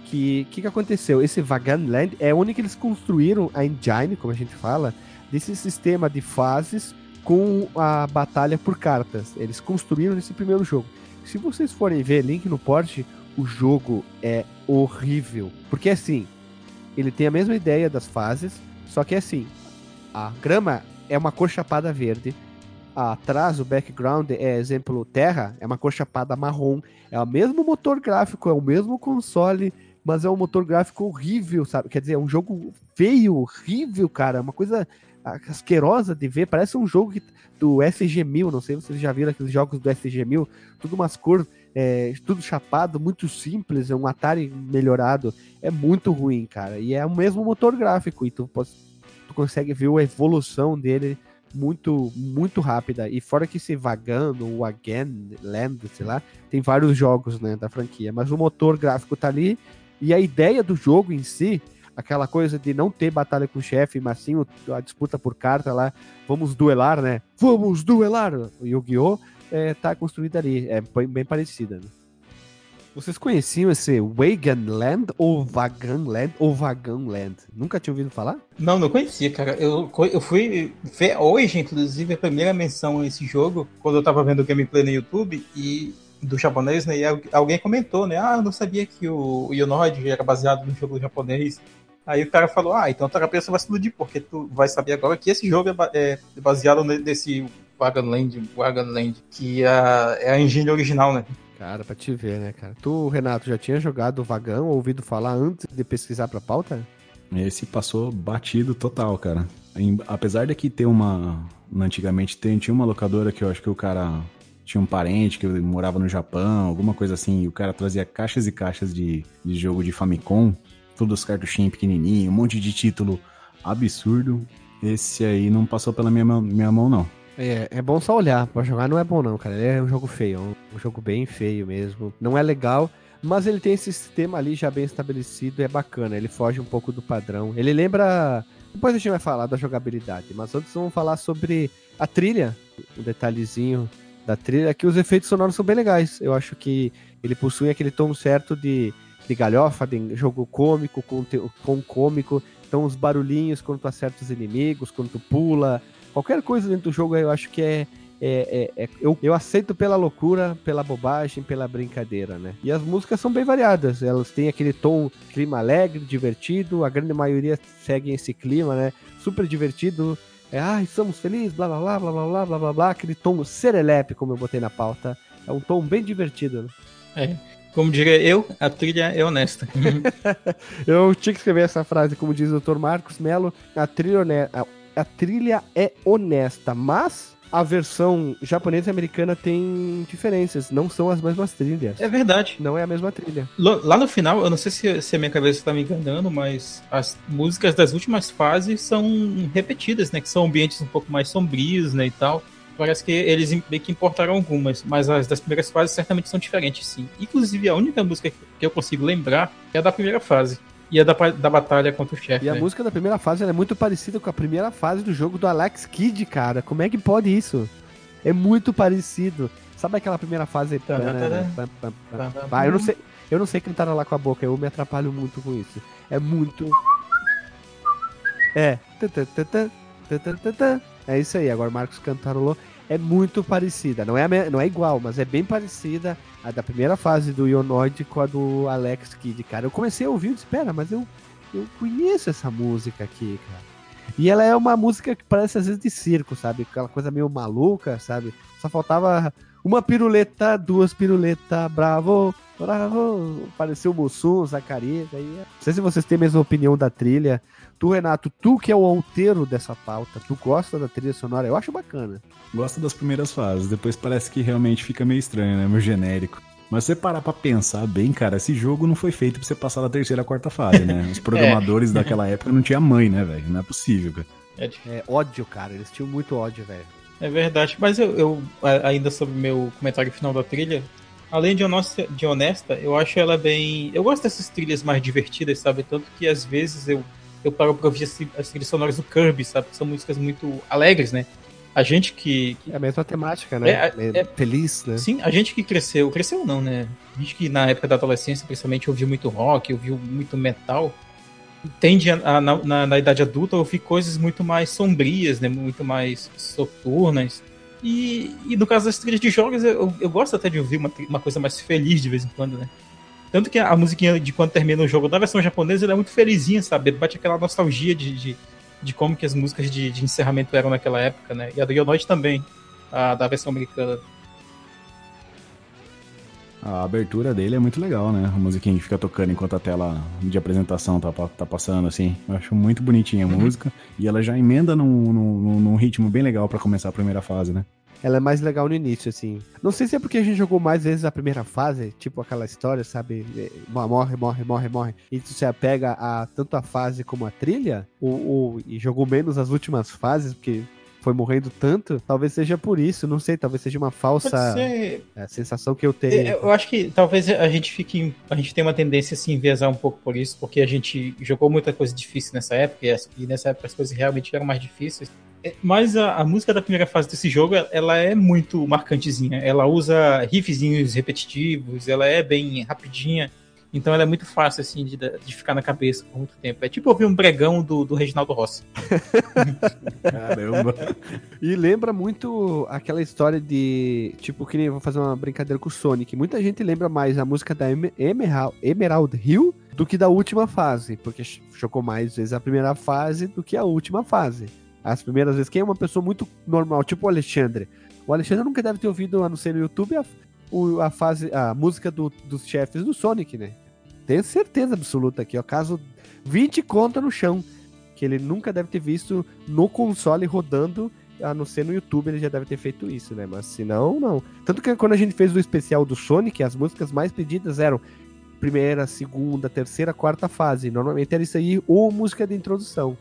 Que que, que aconteceu? Esse Vagan Land é onde que eles construíram a engine, como a gente fala, desse sistema de fases com a batalha por cartas. Eles construíram nesse primeiro jogo. Se vocês forem ver link no porte, o jogo é horrível. Porque assim, ele tem a mesma ideia das fases, só que assim, a grama é uma cor chapada verde. Atrás, o background é exemplo terra, é uma cor chapada marrom. É o mesmo motor gráfico, é o mesmo console, mas é um motor gráfico horrível, sabe? Quer dizer, é um jogo feio, horrível, cara. É uma coisa asquerosa de ver. Parece um jogo que, do SG-1000, não sei se vocês já viram aqueles jogos do SG-1000. Tudo umas cores, é, tudo chapado, muito simples, é um Atari melhorado. É muito ruim, cara. E é o mesmo motor gráfico, e tu, tu consegue ver a evolução dele muito, muito rápida. E fora que esse Vagan, ou Again, Land, sei lá, tem vários jogos, né, da franquia. Mas o motor gráfico tá ali, e a ideia do jogo em si, aquela coisa de não ter batalha com o chefe, mas sim a disputa por carta lá, vamos duelar, né? Vamos duelar! O Yu-Gi-Oh! É, tá construída ali, é bem parecida, né? Vocês conheciam esse Waganland ou Vaganland ou Vaganland? Nunca tinha ouvido falar? Não, não conhecia, cara. Eu, eu fui ver hoje, inclusive, a primeira menção a esse jogo, quando eu tava vendo o gameplay no YouTube, e do japonês, né? E alguém comentou, né? Ah, eu não sabia que o, Yonod era baseado no jogo japonês. Aí o cara falou, ah, então a terapeuta vai se iludir, porque tu vai saber agora que esse jogo é, é baseado nesse Waganland, Waganland que é, é a engine original, né? Cara, pra te ver, né, cara? Tu, Renato, já tinha jogado Vagão, ouvido falar antes de pesquisar pra pauta? Esse passou batido total, cara. Apesar de que ter uma. Antigamente tinha uma locadora que eu acho que o cara tinha um parente que morava no Japão, alguma coisa assim, e o cara trazia caixas e caixas de, de jogo de Famicom, todos os cartuchinhos pequenininhos, um monte de título absurdo. Esse aí não passou pela minha, minha mão, não. É, é bom só olhar, pra jogar não é bom não, cara. Ele é um jogo feio, é um jogo bem feio mesmo. Não é legal, mas ele tem esse sistema ali já bem estabelecido, é bacana. Ele foge um pouco do padrão. Ele lembra. Depois a gente vai falar da jogabilidade, mas antes vamos falar sobre a trilha. Um detalhezinho da trilha, que os efeitos sonoros são bem legais. Eu acho que ele possui aquele tom certo de, de galhofa, de jogo cômico, com, com cômico. Então os barulhinhos quando tu acerta os inimigos, quando tu pula, Qualquer coisa dentro do jogo eu acho que é. é, é, é eu, eu aceito pela loucura, pela bobagem, pela brincadeira, né? E as músicas são bem variadas. Elas têm aquele tom, clima alegre, divertido. A grande maioria segue esse clima, né? Super divertido. É, ai, estamos felizes, blá blá blá blá blá blá blá blá. Aquele tom serelepe, como eu botei na pauta. É um tom bem divertido, né? É. Como diria eu, a trilha é honesta. eu tinha que escrever essa frase, como diz o Dr. Marcos Melo, a trilha honesta a trilha é honesta, mas a versão japonesa e americana tem diferenças, não são as mesmas trilhas. É verdade. Não é a mesma trilha. Lá no final, eu não sei se, se a minha cabeça está me enganando, mas as músicas das últimas fases são repetidas, né? Que são ambientes um pouco mais sombrios, né? E tal. Parece que eles meio que importaram algumas, mas as das primeiras fases certamente são diferentes, sim. Inclusive, a única música que eu consigo lembrar é a da primeira fase e a da, da batalha contra o chefe. E a né? música da primeira fase é muito parecida com a primeira fase do jogo do Alex Kidd, cara. Como é que pode isso? É muito parecido. Sabe aquela primeira fase? Ah, eu não sei, eu não sei cantar lá com a boca, eu me atrapalho muito com isso. É muito. É. É isso aí, agora o Marcos cantarolou. É muito parecida. Não é, não é igual, mas é bem parecida a da primeira fase do Ionoid com a do Alex Kidd, cara. Eu comecei a ouvir e disse, espera, mas eu, eu conheço essa música aqui, cara. E ela é uma música que parece às vezes de circo, sabe? Aquela coisa meio maluca, sabe? Só faltava uma piruleta, duas piruletas, bravo, bravo. Pareceu o Mussum, Zacarias. Aí... Não sei se vocês têm a mesma opinião da trilha. Tu, Renato, tu que é o alteiro dessa pauta, tu gosta da trilha sonora? Eu acho bacana. Gosto das primeiras fases, depois parece que realmente fica meio estranho, né? Meio genérico. Mas você parar pra pensar bem, cara, esse jogo não foi feito pra você passar da terceira a quarta fase, né? Os programadores é. daquela época não tinha mãe, né, velho? Não é possível, cara. É, é, ódio, cara. Eles tinham muito ódio, velho. É verdade. Mas eu, eu, ainda sobre o meu comentário final da trilha, além de honesta, de honesta, eu acho ela bem. Eu gosto dessas trilhas mais divertidas, sabe? Tanto que às vezes eu eu paro pra ouvir as trilhas sonoras do Kirby, sabe? Que são músicas muito alegres, né? A gente que. É a mesma temática, né? É, é, é, feliz, né? Sim, a gente que cresceu. Cresceu não, né? A gente que na época da adolescência, principalmente, ouviu muito rock, ouviu muito metal. Tende a, a na, na, na, idade adulta a ouvir coisas muito mais sombrias, né? Muito mais soturnas. E, e no caso das trilhas de jogos, eu, eu gosto até de ouvir uma, uma coisa mais feliz de vez em quando, né? Tanto que a musiquinha de quando termina o jogo da versão japonesa ela é muito felizinha, sabe? Bate aquela nostalgia de, de, de como que as músicas de, de, encerramento eram naquela época, né? E a do Yonoid também, a da versão americana. A abertura dele é muito legal, né? A musiquinha que fica tocando enquanto a tela de apresentação tá, tá passando, assim. Eu acho muito bonitinha a uhum. música. E ela já emenda num, num, num ritmo bem legal para começar a primeira fase, né? Ela é mais legal no início, assim. Não sei se é porque a gente jogou mais vezes a primeira fase, tipo aquela história, sabe? É, morre, morre, morre, morre. E tu se apega a tanto a fase como a trilha, ou, ou, e jogou menos as últimas fases, porque foi morrendo tanto, talvez seja por isso, não sei, talvez seja uma falsa ser- é, sensação que eu tenho. É, Eu acho que talvez a gente fique. A gente tem uma tendência a se enviesar um pouco por isso, porque a gente jogou muita coisa difícil nessa época, e nessa época as coisas realmente eram mais difíceis. É, Mas a, a música da primeira fase desse jogo, ela- é muito marcantezinha. Ela usa riffzinhos repetitivos, ela é bem rapidinha. Então ela é muito fácil, assim, de, de ficar na cabeça por muito tempo. É tipo ouvir um bregão do, do Reginaldo Rossi. Caramba. E lembra muito aquela história de. Tipo, que nem vou fazer uma brincadeira com o Sonic. Muita gente lembra mais a música da Emer- Emerald, Emerald Hill do que da última fase. Porque ch- chocou mais vezes a primeira fase do que a última fase. As primeiras vezes, quem é uma pessoa muito normal, tipo o Alexandre. O Alexandre nunca deve ter ouvido, a não ser no YouTube, a, a fase, a música do- dos chefes do Sonic, né? Tenho certeza absoluta aqui, ó. Caso 20 conta no chão. Que ele nunca deve ter visto no console rodando a não ser no YouTube, ele já deve ter feito isso, né? Mas se não, não. Tanto que quando a gente fez o especial do Sonic, as músicas mais pedidas eram primeira, segunda, terceira, quarta fase. Normalmente era isso aí, ou música de introdução.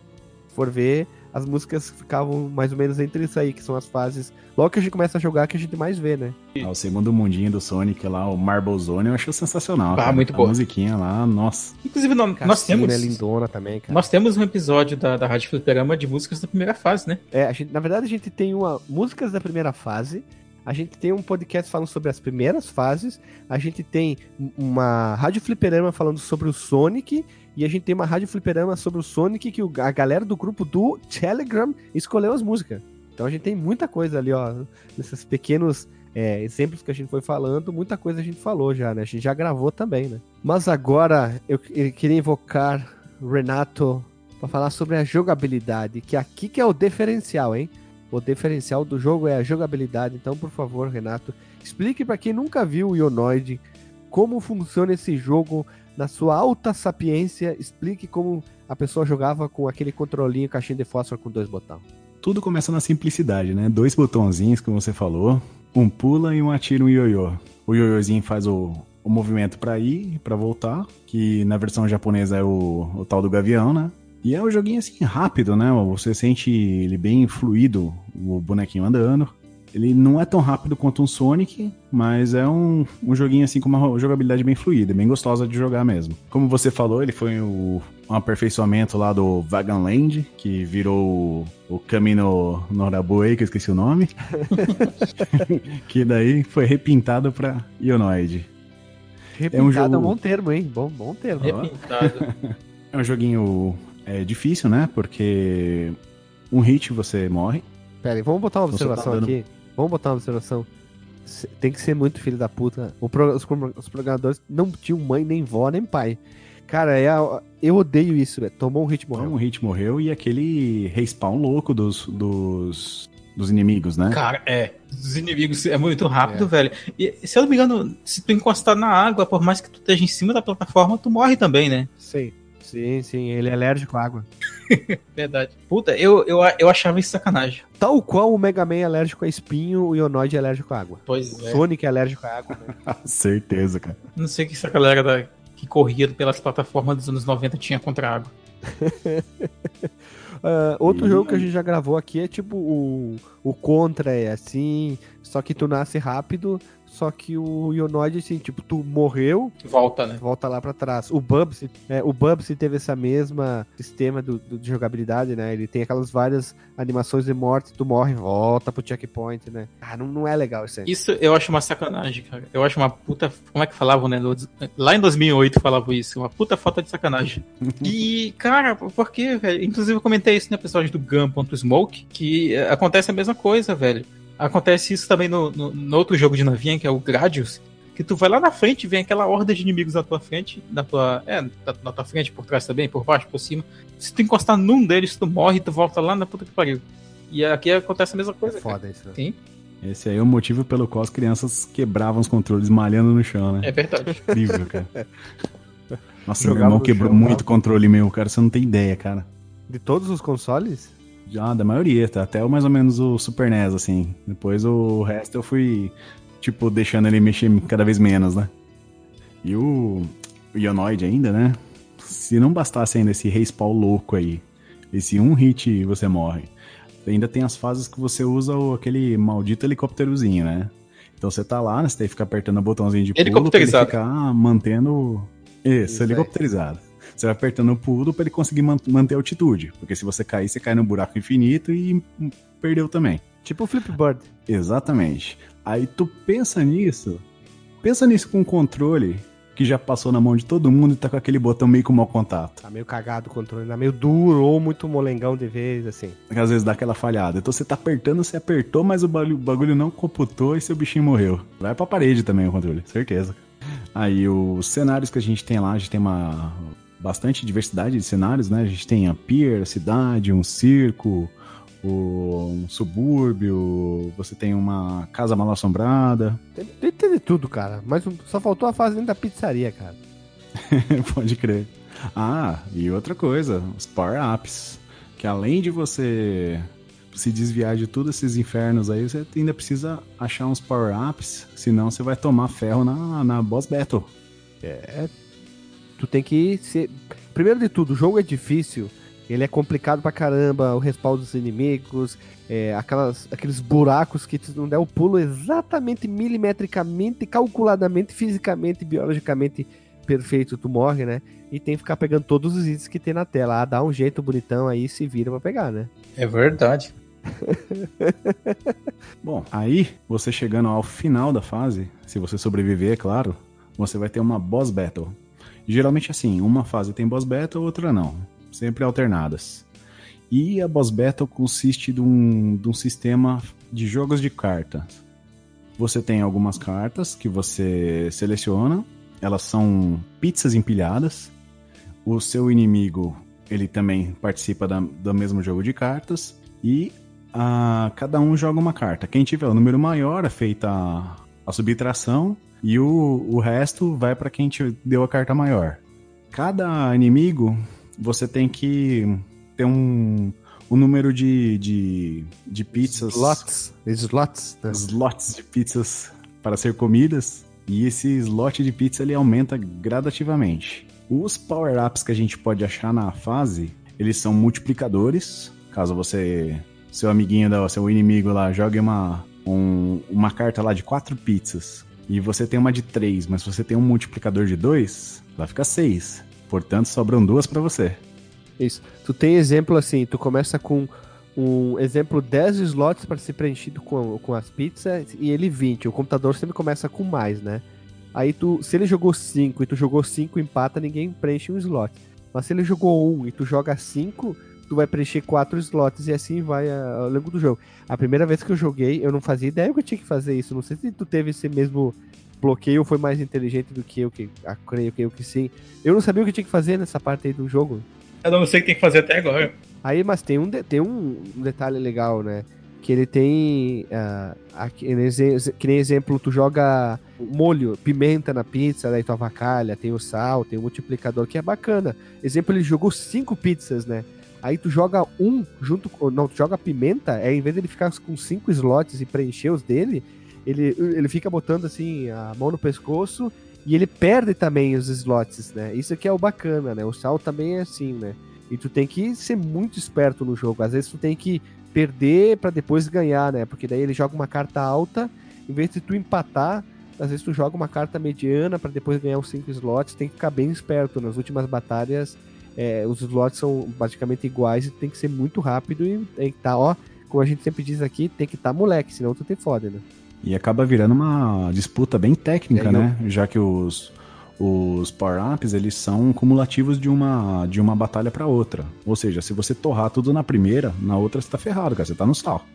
Se for ver, as músicas ficavam mais ou menos entre isso aí, que são as fases. Logo que a gente começa a jogar, que a gente mais vê, né? Ah, o segundo mundinho do Sonic lá, o Marble Zone, eu achei sensacional. Ah, cara. muito a boa. musiquinha lá, nossa. Inclusive, nó- nós Cassina temos. é lindona também, cara. Nós temos um episódio da, da Rádio Fliperama de músicas da primeira fase, né? É, a gente, na verdade, a gente tem uma músicas da primeira fase. A gente tem um podcast falando sobre as primeiras fases. A gente tem um- uma rádio fliperama falando sobre o Sonic. E a gente tem uma rádio fliperama sobre o Sonic que a galera do grupo do Telegram escolheu as músicas. Então a gente tem muita coisa ali, ó. Nesses pequenos é, exemplos que a gente foi falando, muita coisa a gente falou já, né? A gente já gravou também, né? Mas agora eu, queria invocar Renato para falar sobre a jogabilidade, que aqui que é o diferencial, hein? O diferencial do jogo é a jogabilidade. Então, por favor, Renato, explique para quem nunca viu o Ionoid como funciona esse jogo na sua alta sapiência. Explique como a pessoa jogava com aquele controlinho caixinha de fósforo com dois botões. Tudo começa na simplicidade, né? Dois botãozinhos, como você falou. Um pula e um atira um ioiô. O ioiôzinho faz o, o movimento pra ir e pra voltar, que na versão japonesa é o, o tal do gavião, né? E é um joguinho assim rápido, né? Você sente ele bem fluido, o bonequinho andando. Ele não é tão rápido quanto um Sonic, mas é um, um joguinho assim com uma jogabilidade bem fluida, bem gostosa de jogar mesmo. Como você falou, ele foi o, um aperfeiçoamento lá do Vagan Land, que virou o, Camino Norabue, que eu esqueci o nome. que daí foi repintado pra Ionoid. Repintado é um, jogo- bom termo, hein? Bom, bom termo. Repintado. É um joguinho é, difícil, né? Porque um hit você morre. Pera aí, vamos botar uma Então você observação tá dando- aqui. Vamos botar uma observação. Se- Tem que ser muito filho da puta. O pro- os, os programadores não tinham mãe, nem vó, nem pai. Cara, é a- eu odeio isso, velho. Tomou um hit, morreu. um hit morreu e aquele respawn louco dos, dos, dos inimigos, né? Cara, é. Os inimigos é muito rápido, É. velho. E se eu não me engano, se tu encostar na água, por mais que tu esteja em cima da plataforma, tu morre também, né? Sim. Sim, sim, ele é alérgico à água. Verdade. Puta, eu, eu, eu achava isso sacanagem. Tal qual o Mega Man é alérgico a espinho, o Ionoid é alérgico à água. Pois O é. Sonic é alérgico à água. né? Certeza, cara. Não sei o que essa galera da- que corria pelas plataformas dos anos 90 tinha contra a água. Ah, outro E- jogo que a gente já gravou aqui é tipo o, o Contra é assim, só que tu nasce rápido, só que o Ionoid, assim, tipo, tu morreu, Volta, né? volta lá pra trás. O Bubsy, é, o Bubsy teve essa mesma sistema do, do- de jogabilidade, né? Ele tem aquelas várias animações de morte, tu morre, volta pro checkpoint, né? Ah, não, não é legal isso aí. Isso eu acho uma sacanagem, cara. Eu acho uma puta. Como é que falavam, né? Lá em 2008 falavam isso. Uma puta falta de sacanagem. E, cara, por que, velho? Inclusive eu comentei isso no episódio do Gun.smoke, que eh, acontece a mesma coisa, velho. Acontece isso também no, no, no outro jogo de navinha, que é o Gradius, que tu vai lá na frente e vem aquela horda de inimigos na tua frente, na tua. É, na, na tua frente, por trás também, por baixo, por cima. Se tu encostar num deles, tu morre e tu volta lá na puta que pariu. E aqui acontece a mesma É coisa. cara. foda isso. né? Sim, Esse aí é o motivo pelo qual as crianças quebravam os controles malhando no chão, né? é verdade. Incrível, cara. Nossa, Jogava meu irmão quebrou chão, muito tá? controle meu, cara. Você não tem ideia, cara. De todos os consoles? Já, da maioria, tá? Até o- mais ou menos o Super NES, assim. Depois o resto eu fui, tipo, deixando ele mexer cada vez menos, né? E o, Ionoid ainda, né? Se não bastasse ainda esse respawn louco aí, esse um hit você morre. ainda tem as fases que você usa o, aquele maldito helicópterozinho, né? Então você tá lá, né? Você tem que ficar apertando o botãozinho de pulo pra ele ficar mantendo. Isso, Isso aí. helicopterizado. Você vai apertando o pulo pra ele conseguir man- manter a altitude. Porque se você cair, você cai no buraco infinito e hum, perdeu também. Tipo o Flipboard. Exatamente. Aí tu pensa nisso, pensa nisso com um controle que já passou na mão de todo mundo e tá com aquele botão meio com mau contato. Tá meio cagado o controle, tá meio duro ou muito molengão de vez, assim. Que às vezes dá aquela falhada. Então você tá apertando, você apertou, mas o bagulho, o bagulho não computou e seu bichinho morreu. Vai pra parede também o controle, certeza. Aí os cenários que a gente tem lá, a gente tem uma bastante diversidade de cenários, né? A gente tem a pier, a cidade, um circo, um subúrbio, você tem uma casa mal assombrada. Tem, tem, tem de tudo, cara. Mas só faltou a fase dentro da pizzaria, cara. Pode crer. Ah, e outra coisa, os power-ups. Que além de você se desviar de todos esses infernos aí, você ainda precisa achar uns power-ups, senão você vai tomar ferro na, na boss battle. Tu tem que ser. Primeiro de tudo, o jogo é difícil. Ele é complicado pra caramba, o respaldo dos inimigos, é, aquelas, aqueles buracos que tu não der o pulo exatamente milimetricamente, calculadamente, fisicamente, biologicamente perfeito, tu morre, né? E tem que ficar pegando todos os itens que tem na tela. Ah, dá um jeito bonitão aí se vira pra pegar, né? É verdade. Bom, aí você chegando ao final da fase, se você sobreviver, é claro, você vai ter uma boss battle. Geralmente assim, uma fase tem boss battle, outra não. Sempre alternadas. E a boss battle consiste de um, de um sistema de jogos de cartas. Você tem algumas cartas que você seleciona, elas são pizzas empilhadas. O seu inimigo, ele também participa da, do mesmo jogo de cartas. E ah, cada um joga uma carta. Quem tiver o número maior é feita a, a subtração e o, o resto vai para quem te deu a carta maior. Cada inimigo você tem que ter um, um número de, de, de pizzas. Slots. Slots. Né? Slots de pizzas para ser comidas. E esse slot de pizza ele aumenta gradativamente. Os power-ups que a gente pode achar na fase, eles são multiplicadores. Caso você, seu amiguinho, seu inimigo lá, jogue uma, um- uma carta lá de quatro pizzas e você tem uma de três, mas você tem um multiplicador de dois, vai ficar seis. Portanto, sobram duas para você. Isso. Tu tem exemplo assim, tu começa com um exemplo 10 slots para ser preenchido com, com as pizzas e ele 20. O computador sempre começa com mais, né? Aí tu, se ele jogou 5 e tu jogou 5 empata, ninguém preenche um slot. Mas se ele jogou 1 um, e tu joga 5, tu vai preencher 4 slots e assim vai a- ao longo do jogo. A primeira vez que eu joguei, eu não fazia ideia que eu tinha que fazer isso. Não sei se tu teve esse mesmo bloqueio foi mais inteligente do que eu, que ah, creio que eu que sim. Eu não sabia o que eu tinha que fazer nessa parte aí do jogo. Eu não sei o que tem que fazer até agora. Aí, mas tem um, de- tem um detalhe legal, né? Que ele tem. ah, aqui, exe- que nem exemplo, tu joga molho, pimenta na pizza, daí tu avacalha, tem o sal, tem o multiplicador, que é bacana. Exemplo, ele jogou cinco pizzas, né? Aí tu joga um junto. Não, tu joga pimenta, é em vez dele ficar com cinco slots e preencher os dele, ele, ele fica botando assim a mão no pescoço e ele perde também os slots, né? Isso que é o bacana, né? O sal também é assim, né? E tu tem que ser muito esperto no jogo. Às vezes tu tem que perder pra depois ganhar, né? Porque daí ele joga uma carta alta, em vez de tu empatar, às vezes tu joga uma carta mediana pra depois ganhar os cinco slots. Tem que ficar bem esperto. Nas últimas batalhas, é, os slots são basicamente iguais e tem que ser muito rápido e tem que tá, ó, como a gente sempre diz aqui, tem que estar tá moleque, senão tu te fode, né? E acaba virando uma disputa bem técnica, É, eu- né? Já que os, os power-ups, eles são cumulativos de uma, de uma batalha pra outra. Ou seja, se você torrar tudo na primeira, na outra você tá ferrado, cara. Você tá no sal.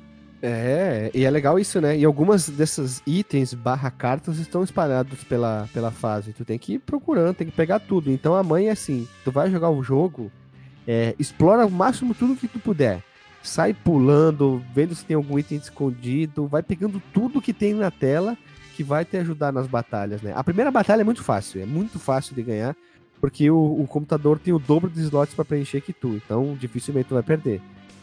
É, e é legal isso, né? E algumas dessas itens barra cartas estão espalhados pela, pela fase. Tu tem que ir procurando, tem que pegar tudo. Então a mãe é assim, tu vai jogar o jogo, é, explora o máximo tudo que tu puder. Sai pulando, vendo se tem algum item escondido, vai pegando tudo que tem na tela que vai te ajudar nas batalhas, né? A primeira batalha é muito fácil, é muito fácil de ganhar, porque o, o computador tem o dobro de slots para preencher que tu, então dificilmente tu vai perder.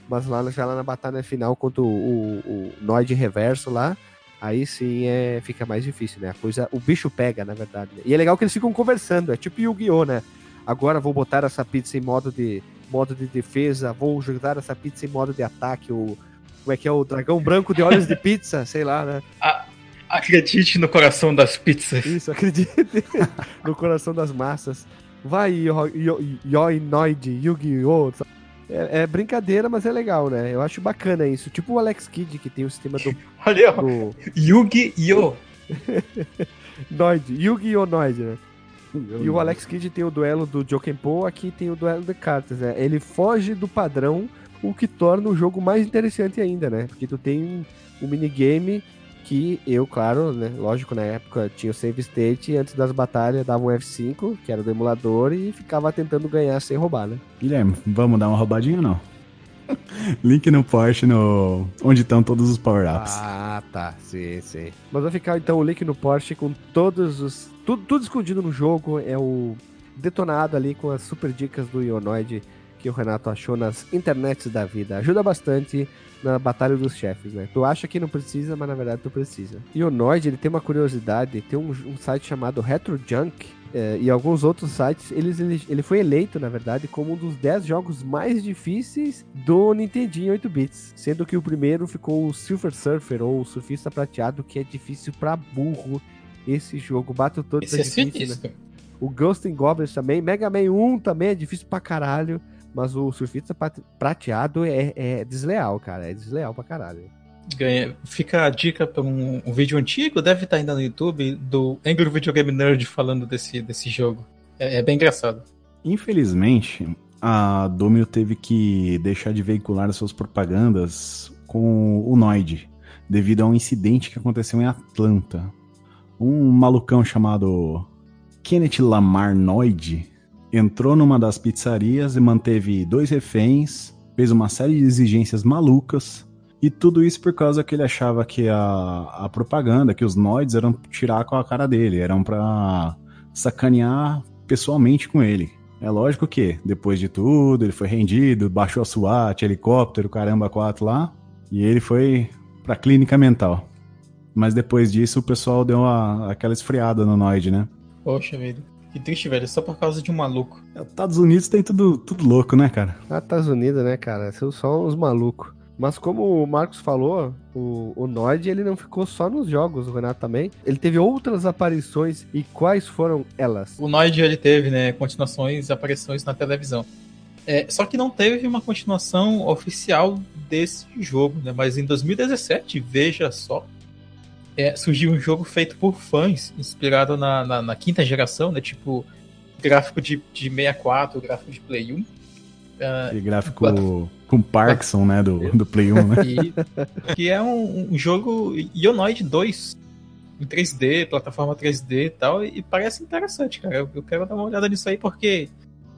Mas lá, já lá na batalha final contra o, o, o Noid reverso lá, aí sim é, fica mais difícil, né? A coisa, o bicho pega, na verdade. né? E é legal que eles ficam conversando, é tipo Yu-Gi-Oh, né? Agora vou botar essa pizza em modo de modo de defesa, vou jogar essa pizza em modo de ataque. O, Como é que é o dragão branco de olhos de pizza, sei lá, né? A, acredite no coração das pizzas. Isso, acredite no coração das massas. Vai, Yoinoid, Yu-Gi-Oh! É, é, brincadeira, mas é legal, né? Eu acho bacana isso. Tipo o Alex Kidd, que tem o sistema do. Olha, do... Yu-Gi-Oh! Noid, Yu-Gi-Oh! Noid, né? E o Alex Kidd tem o duelo do Jokenpo, aqui tem o duelo de cartas, né? Ele foge do padrão, o que torna o jogo mais interessante ainda, né? Porque tu tem um, um minigame que eu, claro, né? Lógico, na época tinha o save state antes das batalhas dava um F5, que era do emulador, e ficava tentando ganhar sem roubar, né? Guilherme, vamos dar uma roubadinha ou não? Link no Porsche no onde estão todos os power-ups. Ah, tá. Sim, sim. Mas vai ficar então o link no Porsche com todos os tudo, tudo escondido no jogo, é o detonado ali com as super dicas do Ionoid que o Renato achou nas internets da vida. Ajuda bastante na batalha dos chefes, né? Tu acha que não precisa, mas na verdade tu precisa. Ionoid, ele tem uma curiosidade, tem um, um site chamado Retro Junk, é, e alguns outros sites, eles, ele, ele foi eleito, na verdade, como um dos 10 jogos mais difíceis do Nintendinho 8 bits, sendo que o primeiro ficou o Silver Surfer ou o Surfista Prateado, que é difícil para burro esse jogo. todo Esse é difícil, né? O Ghost in Goblins também. Mega Man 1 também é difícil pra caralho. Mas o Surfista Prateado é, é desleal, cara. É desleal pra caralho. Ganha. Fica a dica para um, um, vídeo antigo, deve estar ainda no YouTube, do Angry Video Game Nerd falando desse, desse jogo. É, é bem engraçado. Infelizmente, a Domino teve que deixar de veicular suas propagandas com o Noid, devido a um incidente que aconteceu em Atlanta um malucão chamado Kenneth Lamar Noid entrou numa das pizzarias e manteve dois reféns, fez uma série de exigências malucas, e tudo isso por causa que ele achava que a, a propaganda, que os Noids eram tirar com a cara dele, eram pra sacanear pessoalmente com ele. É lógico que, depois de tudo, ele foi rendido, baixou a SWAT, helicóptero, caramba, quatro lá, e ele foi pra clínica mental. Mas depois disso o pessoal deu uma, aquela esfriada no Noid, né? Poxa vida. Que triste, velho. Só por causa de um maluco. É, Estados Unidos tem tudo, tudo louco, né, cara? Ah, Estados Unidos, né, cara? São só uns malucos. Mas como o Marcos falou, o, o Noid ele não ficou só nos jogos, o Renato também. Ele teve outras aparições e quais foram elas? O Noid ele teve, né, continuações e aparições na televisão. É, só que não teve uma continuação oficial desse jogo, né? Mas em 2017, veja só, é, surgiu um jogo feito por fãs, inspirado na, na, na quinta geração, né? Tipo, gráfico de, de 64, gráfico de Play 1. Uh, e gráfico com Parkinson, né? Do, do Play 1, né? E, que é um, um jogo Ionoid 2 em 3D, plataforma 3D e tal, e parece interessante, cara. Eu, eu quero dar uma olhada nisso aí porque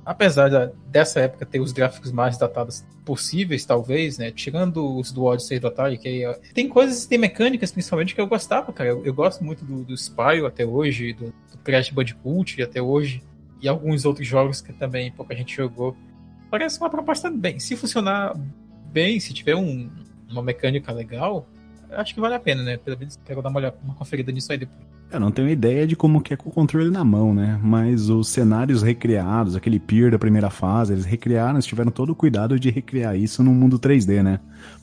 apesar da, dessa época ter os gráficos mais datados possíveis, talvez, né? Tirando os do Odyssey do Atari, que aí, tem coisas, tem mecânicas principalmente que eu gostava, cara. Eu, eu gosto muito do, do Spyro até hoje, do, do Crash Bandicoot até hoje, e alguns outros jogos que também pouca gente jogou. Parece uma proposta bem. Se funcionar bem, se tiver um, uma mecânica legal, acho que vale a pena, né? Pelo menos quero dar uma, olhada, uma conferida nisso aí depois. Eu não tenho ideia de como que é com o controle na mão, né? Mas os cenários recriados, aquele pier da primeira fase, eles recriaram, eles tiveram todo o cuidado de recriar isso no mundo 3D, né?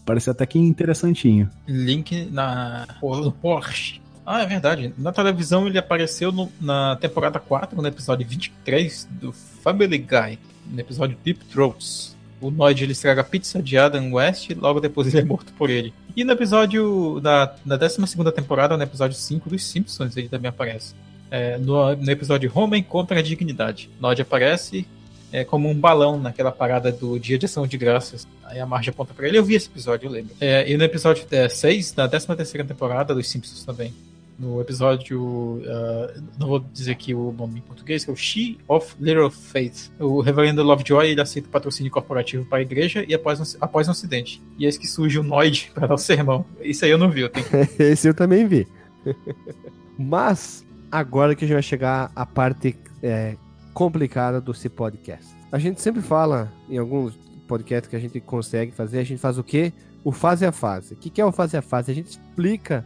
Parece até que interessantinho. Link na no Porsche. Ah, é verdade. Na televisão ele apareceu no, na temporada 4, no episódio 23 do Family Guy, no episódio Deep Throats o Noid ele estraga a pizza de Adam West logo depois ele é morto por ele. E no episódio da, da 12 temporada, no episódio 5 dos Simpsons, ele também aparece. É, no, no, episódio Homem contra a Dignidade. Nod aparece é, como um balão naquela parada do Dia de Ação de Graças. Aí a Marge aponta pra ele. Eu vi esse episódio, eu lembro. É, e no episódio 6, da 13 temporada dos Simpsons também no episódio, uh, não vou dizer aqui o nome em português, que é o She of Little Faith. O reverendo Lovejoy ele aceita patrocínio corporativo para a igreja e após um, após um acidente. E eis que surge o Noid para dar o sermão. Isso aí eu não vi, eu tenho. Esse eu também vi. Mas, agora que a gente vai chegar à parte é, complicada do C Podcast. A gente sempre fala em alguns podcasts que a gente consegue fazer, a gente faz o quê? O fase a fase. O que é o fase a fase? A gente explica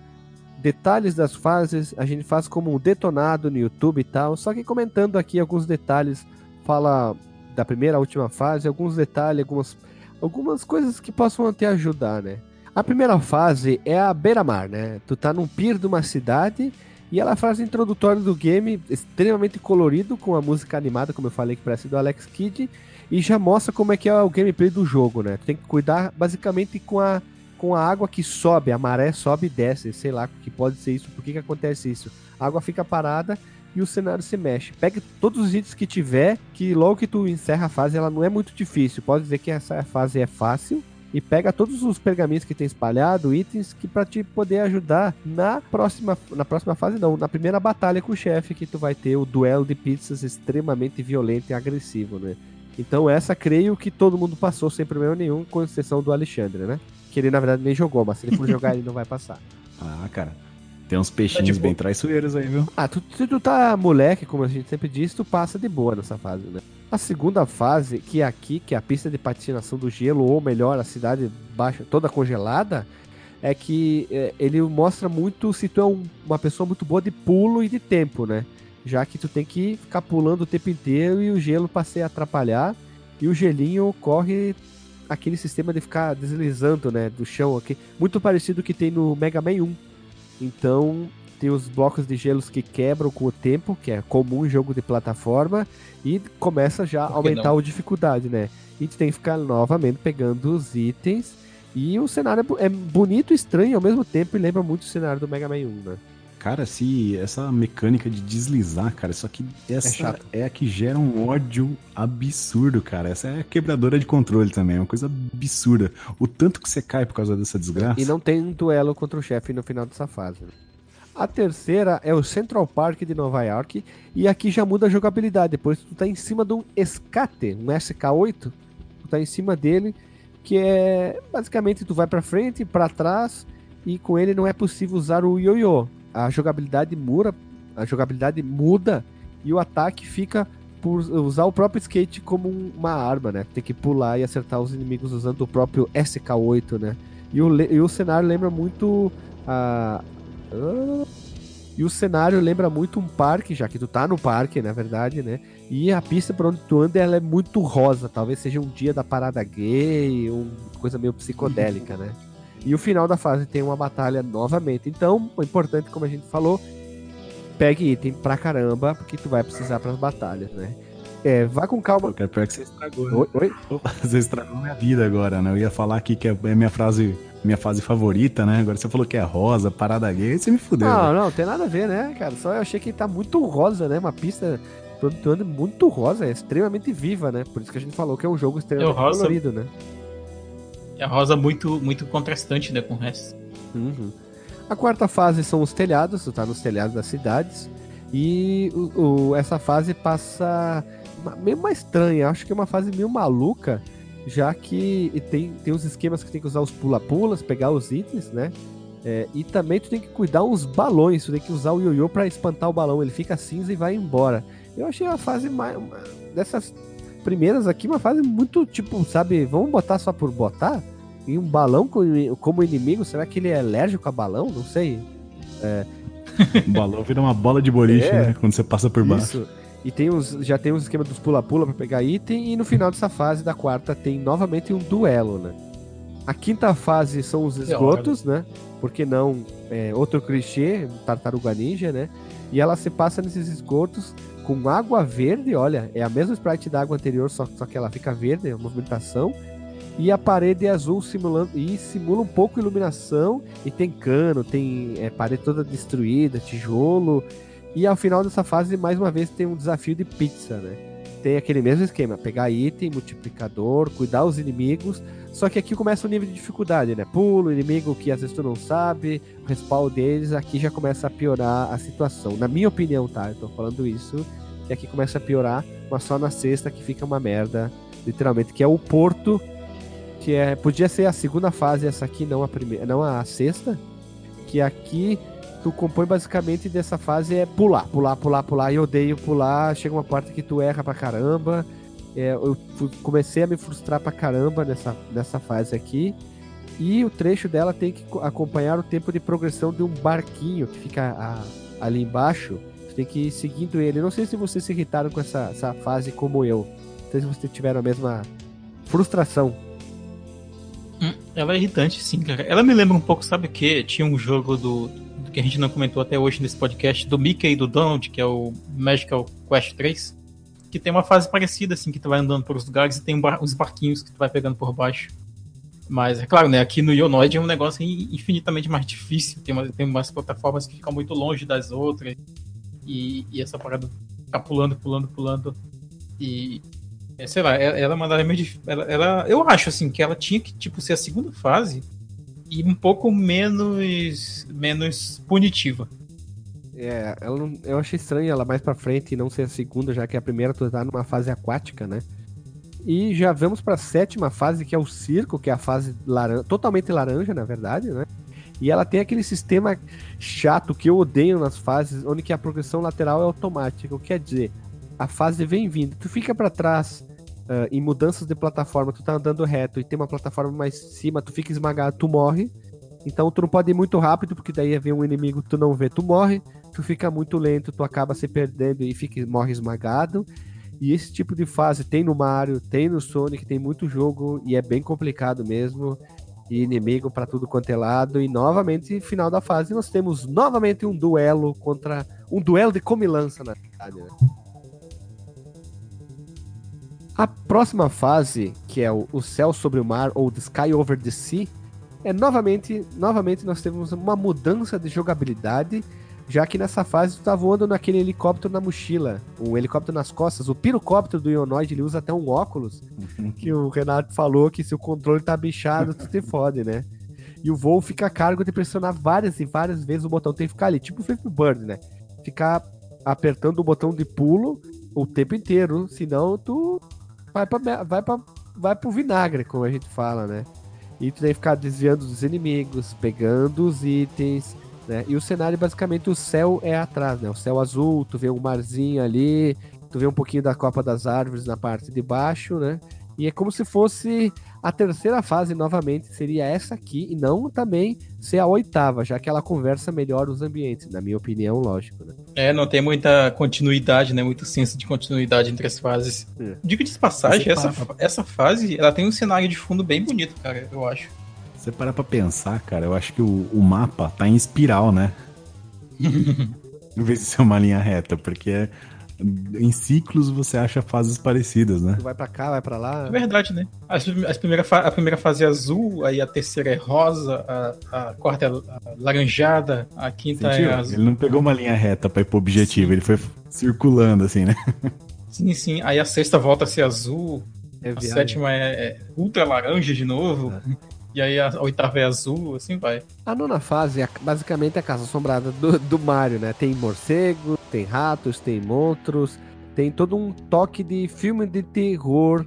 detalhes das fases, a gente faz como um detonado no YouTube e tal, só que comentando aqui alguns detalhes, fala da primeira à última fase, alguns detalhes, algumas, algumas coisas que possam até ajudar, né? A primeira fase é a beira-mar, né? Tu tá num pier de uma cidade e ela faz introdutório do game extremamente colorido, com a música animada, como eu falei, que parece do Alex Kidd, e já mostra como é que é o gameplay do jogo, né? Tu tem que cuidar basicamente com a, com a água que sobe, a maré sobe e desce, sei lá, que pode ser isso, por que, que acontece isso? A água fica parada e o cenário se mexe. Pega todos os itens que tiver, que logo que tu encerra a fase, ela não é muito difícil. Pode dizer que essa fase é fácil, e pega todos os pergaminhos que tem espalhado, itens que para te poder ajudar na próxima na próxima fase não, na primeira batalha com o chefe que tu vai ter o duelo de pizzas extremamente violento e agressivo, né? Então essa creio que todo mundo passou sem problema nenhum, com exceção do Alexandre, né? Que ele na verdade nem jogou, mas se ele for jogar ele não vai passar. Ah, cara. Tem uns peixinhos é, tipo... bem traiçoeiros aí, viu? Ah, tu, se tu tá moleque, como a gente sempre diz, tu passa de boa nessa fase, né? A segunda fase, que é aqui, que é a pista de patinação do gelo, ou melhor, a cidade baixa, toda congelada, é que é, ele mostra muito se tu é um, uma pessoa muito boa de pulo e de tempo, né? Já que tu tem que ficar pulando o tempo inteiro e o gelo passei a atrapalhar, e o gelinho corre aquele sistema de ficar deslizando, né, do chão aqui, muito parecido que tem no Mega Man 1. Então, tem os blocos de gelos que quebram com o tempo, que é comum em jogo de plataforma, e começa já a aumentar não? a dificuldade, né? E tu tem que ficar novamente pegando os itens. E o cenário é, é bonito e estranho ao mesmo tempo e lembra muito o cenário do Mega Man 1, né? Cara, se essa mecânica de deslizar, cara, isso aqui essa é, é, a que gera um ódio absurdo, cara. Essa é a quebradora de controle também, é uma coisa absurda. O tanto que você cai por causa dessa desgraça. E não tem um duelo contra o chefe no final dessa fase. Né? A terceira é o Central Park de Nova York. E aqui já muda a jogabilidade. Depois tu tá em cima de um escate, um SK8. Tu tá em cima dele. Que é basicamente tu vai para frente, para trás. E com ele não é possível usar o ioiô. A jogabilidade muda, a jogabilidade muda e o ataque fica por usar o próprio skate como uma arma, né? Tem que pular e acertar os inimigos usando o próprio SK8, né? E o, e o cenário lembra muito a, e o cenário lembra muito um parque, já que tu tá no parque, na verdade, né? E a pista por onde tu anda ela é muito rosa. Talvez seja um dia da parada gay, uma coisa meio psicodélica, né? E o final da fase tem uma batalha novamente. Então, o importante, como a gente falou, pegue item pra caramba, porque tu vai precisar para as batalhas, né? É, vá com calma. Cara, pior que você estragou. Né? Oi? Oi? Você estragou minha vida agora, né? Eu ia falar aqui que é minha frase minha fase favorita, né? Agora você falou que é rosa, parada gay, você me fudeu. Não, né? não, tem nada a ver, né, cara? Só eu achei que tá muito rosa, né? Uma pista produtora muito rosa, é extremamente viva, né? Por isso que a gente falou que é um jogo extremamente é rosa, colorido, né? É a rosa muito, muito contrastante, né, com o resto. Uhum. A quarta fase são os telhados, tu tá nos telhados das cidades. E o, o, essa fase passa meio mais estranha, acho que é uma fase meio maluca já que tem, tem os esquemas que tem que usar os pula-pulas, pegar os itens, né? É, e também tu tem que cuidar uns balões, tu tem que usar o ioiô para espantar o balão, ele fica cinza e vai embora. Eu achei a fase mais. Uma, dessas primeiras aqui, uma fase muito tipo, sabe, vamos botar só por botar? E um balão como inimigo, será que ele é alérgico a balão? Não sei. É... o balão vira uma bola de boliche, é, né? Quando você passa por baixo. Isso. E tem os, já tem os esquema dos pula-pula para pegar item. E no final dessa fase, da quarta, tem novamente um duelo, né? A quinta fase são os esgotos, né? Porque não é, outro clichê, tartaruga ninja, né? E ela se passa nesses esgotos com água verde, olha, é a mesma sprite da água anterior, só, só que ela fica verde, a movimentação. E a parede é azul simulando e simula um pouco iluminação. E tem cano, tem é, parede toda destruída, tijolo. E ao final dessa fase, mais uma vez, tem um desafio de pizza, né? Tem aquele mesmo esquema, pegar item, multiplicador, cuidar os inimigos. Só que aqui começa o nível de dificuldade, né? Pulo, inimigo que às vezes tu não sabe, o respawn deles, aqui já começa a piorar a situação. Na minha opinião, tá? Eu tô falando isso, e aqui começa a piorar, mas só na sexta que fica uma merda, literalmente, que é o porto, que é podia ser a segunda fase essa aqui, não a primeira, não a sexta, que aqui tu compõe basicamente dessa fase é pular, pular, pular, pular. E odeio pular. Chega uma parte que tu erra pra caramba. É, eu comecei a me frustrar pra caramba nessa, nessa fase aqui. E o trecho dela tem que acompanhar o tempo de progressão de um barquinho que fica a, ali embaixo. Tu tem que ir seguindo ele. Não sei se vocês se irritaram com essa, essa fase como eu. Não sei se vocês tiveram a mesma frustração. Hum, Ela é irritante, sim, cara. Ela me lembra um pouco, sabe o que? Tinha um jogo do, do, que a gente não comentou até hoje nesse podcast, do Mickey e do Donald, que é o Magical Quest 3, que tem uma fase parecida, assim, que tu vai andando por os lugares e tem uns barquinhos que tu vai pegando por baixo. Mas, é claro, né, aqui no Ionoid é um negócio infinitamente mais difícil. Tem, uma, tem umas plataformas que ficam muito longe das outras. E, e essa parada tá pulando, pulando, pulando. E, é, sei lá, ela, ela mandaria meio difícil. Ela, ela, eu acho, assim, que ela tinha que, tipo, ser a segunda fase e um pouco menos, menos punitiva. É, ela não, eu achei estranho ela mais pra frente e não ser a segunda, já que a primeira tu tá numa fase aquática, né? E já vamos para a sétima fase, que é o circo, que é a fase laranja, totalmente laranja, na verdade, né? E ela tem aquele sistema chato que eu odeio nas fases, onde que a progressão lateral é automática. O que quer dizer, a fase vem vindo, tu fica para trás uh, em mudanças de plataforma, tu tá andando reto e tem uma plataforma mais cima, tu fica esmagado, tu morre. Então tu não pode ir muito rápido, porque daí vem um inimigo tu não vê, tu morre. Tu fica muito lento, tu acaba se perdendo e fica, morre esmagado. E esse tipo de fase tem no Mario, tem no Sonic, tem muito jogo e é bem complicado mesmo. E inimigo para tudo quanto é lado. E novamente, final da fase, nós temos novamente um duelo contra. Um duelo de comilança, na verdade. Né? A próxima fase, que é o, Céu sobre o Mar, ou The Sky Over the Sea, é novamente, novamente nós temos uma mudança de jogabilidade já que nessa fase tu tá voando naquele helicóptero na mochila, um helicóptero nas costas. O pirocóptero do Ionoid, ele usa até um óculos, que o Renato falou que se o controle tá bichado, tu te fode, né? E o voo fica a cargo de pressionar várias e várias vezes o botão. Tem que ficar ali, tipo o Flippy Bird, né? Ficar apertando o botão de pulo o tempo inteiro, senão tu vai, pra, vai, pra, vai pro vinagre, como a gente fala, né? E tu tem que ficar desviando dos inimigos, pegando os itens, né? E o cenário, basicamente, o céu é atrás, né? O céu azul, tu vê um marzinho ali, tu vê um pouquinho da copa das árvores na parte de baixo, né? E é como se fosse a terceira fase novamente, seria essa aqui, e não também ser a oitava, já que ela conversa melhor os ambientes, na minha opinião, lógico, né? É, não tem muita continuidade, né? Muito senso de continuidade entre as fases. É. Digo de passagem, essa, essa fase, ela tem um cenário de fundo bem bonito, cara, eu acho você parar pra pensar, cara, eu acho que o, o mapa tá em espiral, né? em vez de ser uma linha reta, porque em ciclos você acha fases parecidas, né? vai pra cá, vai pra lá. É verdade, né? A, a, primeira, a primeira fase é azul, aí a terceira é rosa, a, a quarta é laranjada, a quinta Sentiu? é azul. Ele não pegou uma linha reta pra ir pro objetivo, sim. ele foi circulando assim, né? Sim, sim. Aí a sexta volta a ser azul, é a sétima é, é, ultra laranja de novo. É. E aí a oitava é azul, assim vai. A nona fase é basicamente a casa assombrada do, do Mario, né? Tem morcego, tem ratos, tem monstros, tem todo um toque de filme de terror.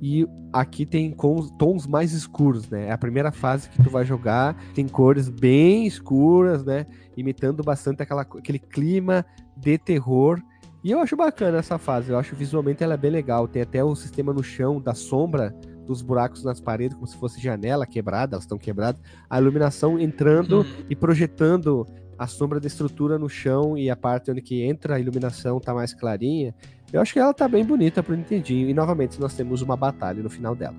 E aqui tem tons mais escuros, né? É a primeira fase que tu vai jogar, tem cores bem escuras, né? Imitando bastante aquela, aquele clima de terror. E eu acho bacana essa fase, eu acho visualmente ela é bem legal. Tem até o sistema no chão da sombra dos buracos nas paredes, como se fosse janela quebrada, elas estão quebradas, a iluminação entrando uhum. e projetando a sombra da estrutura no chão e a parte onde que entra a iluminação tá mais clarinha. Eu acho que ela tá bem bonita pro Nintendinho. E novamente nós temos uma batalha no final dela.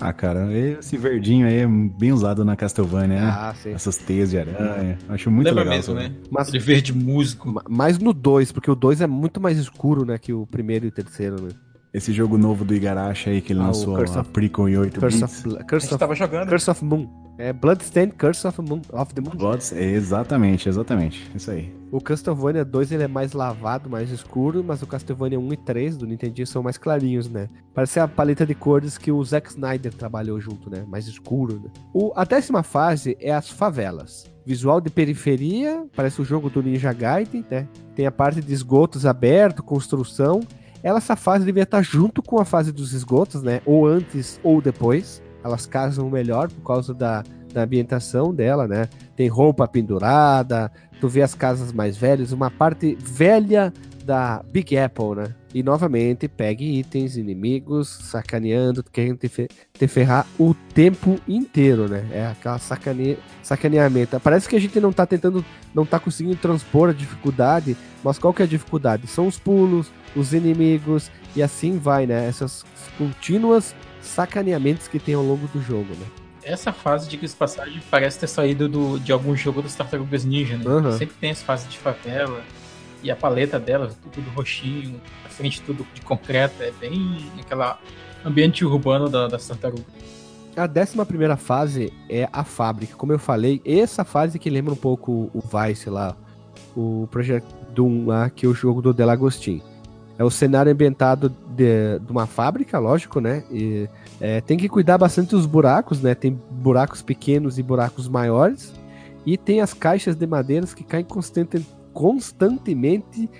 Ah, cara, esse verdinho aí é bem usado na Castlevania, né? Ah, sim. Essas teias de aranha. Acho muito Lembra legal. mesmo, né? Mas, de verde músico. Mas no 2, porque o 2 é muito mais escuro, né, que o primeiro e o terceiro, né? Esse jogo novo do Igarashi aí que ele ah, lançou, a of, Prequel em 8 Curse bits. Of, Curse of, tava jogando. Curse of Moon. É Bloodstained Curse of, Moon, of the Moon. Bloods, é, exatamente, exatamente. Isso aí. O Castlevania 2 ele é mais lavado, mais escuro, mas o Castlevania 1 e 3 do Nintendo são mais clarinhos, né? Parece a paleta de cores que o Zack Snyder trabalhou junto, né? Mais escuro, né? O, a décima fase é as favelas. Visual de periferia, parece o jogo do Ninja Gaiden, né? Tem a parte de esgotos aberto, construção ela, essa fase devia estar junto com a fase dos esgotos, né? Ou antes ou depois. Elas casam melhor por causa da, da ambientação dela, né? Tem roupa pendurada, tu vê as casas mais velhas, uma parte velha da Big Apple, né? E novamente pegue itens, inimigos, sacaneando, querendo te, fe te ferrar o tempo inteiro, né? É aquela sacane sacaneamento. Parece que a gente não tá tentando, não tá conseguindo transpor a dificuldade, mas qual que é a dificuldade? São os pulos, os inimigos e assim vai, né? Essas contínuas sacaneamentos que tem ao longo do jogo, né? Essa fase, de passagem, parece ter saído do, de algum jogo das Tartarugas Ninja, né? Uhum. Sempre tem as fases de favela e a paleta dela, tudo roxinho, a frente tudo de concreto, é bem aquela ambiente urbano da, das tartarugas. A décima primeira fase é a fábrica. Como eu falei, essa fase que lembra um pouco o Vice lá, o Project Doom lá, que é o jogo do Delagostin. É o cenário ambientado de, de uma fábrica, lógico, né? E, é, tem que cuidar bastante dos buracos, né? Tem buracos pequenos e buracos maiores. E tem as caixas de madeiras que caem constante, constantemente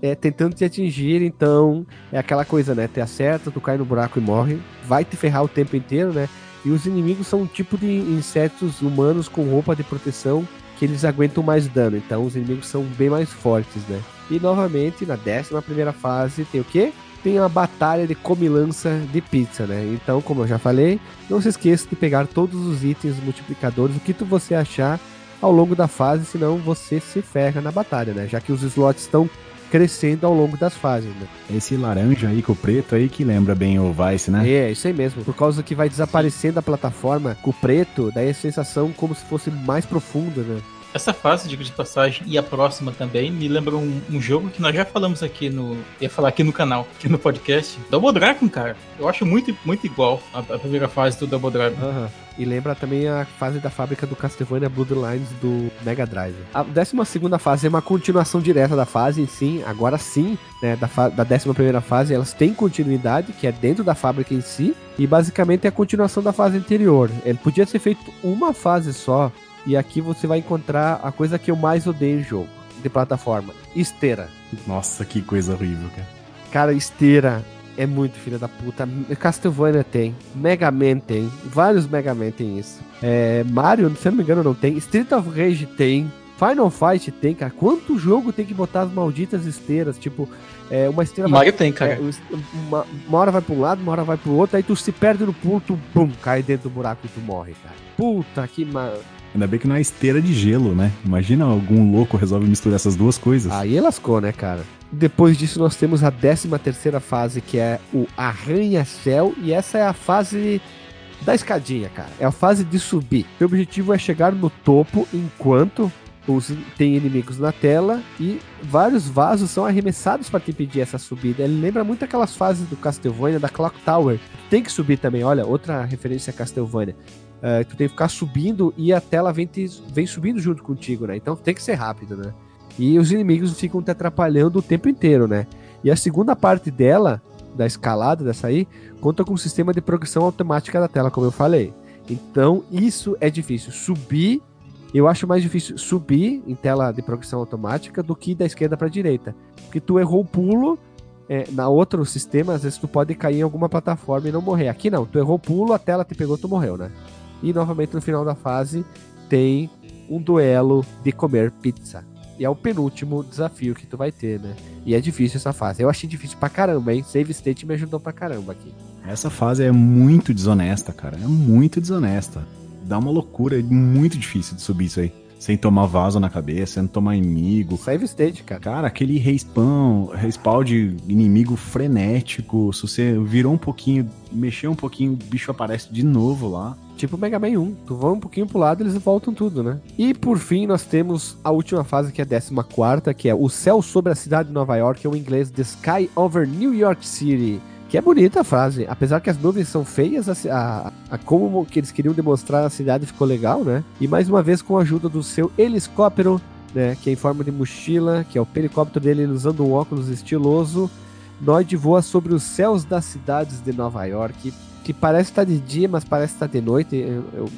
é, tentando te atingir. Então, é aquela coisa, né? Te acerta, tu cai no buraco e morre. Vai te ferrar o tempo inteiro, né? E os inimigos são um tipo de insetos humanos com roupa de proteção que eles aguentam mais dano. Então, os inimigos são bem mais fortes, né? E novamente, na décima primeira fase, tem o quê? Tem a batalha de comilança de pizza, né? Então, como eu já falei, não se esqueça de pegar todos os itens multiplicadores, o que tu você achar ao longo da fase, senão você se ferra na batalha, né? Já que os slots estão crescendo ao longo das fases, né? Esse laranja aí com o preto aí que lembra bem o Vice, né? É, isso aí mesmo. Por causa que vai desaparecendo a plataforma com o preto, daí a sensação como se fosse mais profunda, né? Essa fase, digo de passagem, e a próxima também, me lembra um, um, jogo que nós já falamos aqui no. ia falar aqui no canal, aqui no podcast. Double Dragon, cara. Eu acho muito, muito igual a, a primeira fase do Double Dragon. Uhum. E lembra também a fase da fábrica do Castlevania Bloodlines do Mega Drive. A 12 fase é uma continuação direta da fase, sim. Agora sim, né? Da, da 11 fase, elas têm continuidade, que é dentro da fábrica em si. E basicamente é a continuação da fase anterior. Ele podia ser feito uma fase só, e aqui você vai encontrar a coisa que eu mais odeio em jogo de plataforma: esteira. Nossa, que coisa horrível, cara. Cara, esteira é muito filha da puta. Castlevania tem, Mega Man tem, vários Mega Man tem isso. É, Mario, se eu não me engano, não tem. Street of Rage tem. Final Fight tem, cara. Quanto jogo tem que botar as malditas esteiras? Tipo, é, uma esteira. Mario vai, tem, cara. É, uma, uma, hora vai pra um lado, uma hora vai pro outro, aí tu se perde no pulo, tu bum, cai dentro do buraco e tu morre, cara. Puta que mal. Ainda bem que não é esteira de gelo, né? Imagina algum louco resolve misturar essas duas coisas. Aí lascou, né, cara? Depois disso, nós temos a 13 terceira fase, que é o Arranha-Céu. E essa é a fase da escadinha, cara. É a fase de subir. O objetivo é chegar no topo enquanto os, tem inimigos na tela e vários vasos são arremessados para te impedir essa subida. Ele lembra muito aquelas fases do Castlevania, da Clock Tower. Tem que subir também, olha, outra referência a Castlevania. Uh, tu tem que ficar subindo e a tela vem, te, vem subindo junto contigo, né? Então tem que ser rápido, né? E os inimigos ficam te atrapalhando o tempo inteiro, né? E a segunda parte dela, da escalada dessa aí, conta com um sistema de progressão automática da tela, como eu falei. Então isso é difícil. Subir, eu acho mais difícil subir em tela de progressão automática do que da esquerda para direita. Porque tu errou o pulo, é, na outro sistema, às vezes tu pode cair em alguma plataforma e não morrer. Aqui não, tu errou o pulo, a tela te pegou, tu morreu, né? E novamente no final da fase tem um duelo de comer pizza. E é o penúltimo desafio que tu vai ter, né? E é difícil essa fase. Eu achei difícil pra caramba, hein? Save State me ajudou pra caramba aqui. Essa fase é muito desonesta, cara. É muito desonesta. Dá uma loucura, é muito difícil de subir isso aí sem tomar vaso na cabeça, sem tomar inimigo. Save state, cara. Cara, aquele respawn, respawn de inimigo frenético, se você virou um pouquinho, mexeu um pouquinho, o bicho aparece de novo lá. Tipo o Mega Man 1, tu vai um pouquinho pro lado eles voltam tudo, né? E por fim nós temos a última fase que é a 14 que é o céu sobre a cidade de Nova York, ou em inglês The Sky Over New York City. Que é bonita a frase. Apesar que as nuvens são feias, a, a, a, como que eles queriam demonstrar a cidade ficou legal, né? E mais uma vez com a ajuda do seu helicóptero, né? Que é em forma de mochila, que é o helicóptero dele usando um óculos estiloso. Noid voa sobre os céus das cidades de Nova York, que parece estar de dia, mas parece estar de noite. Eu, eu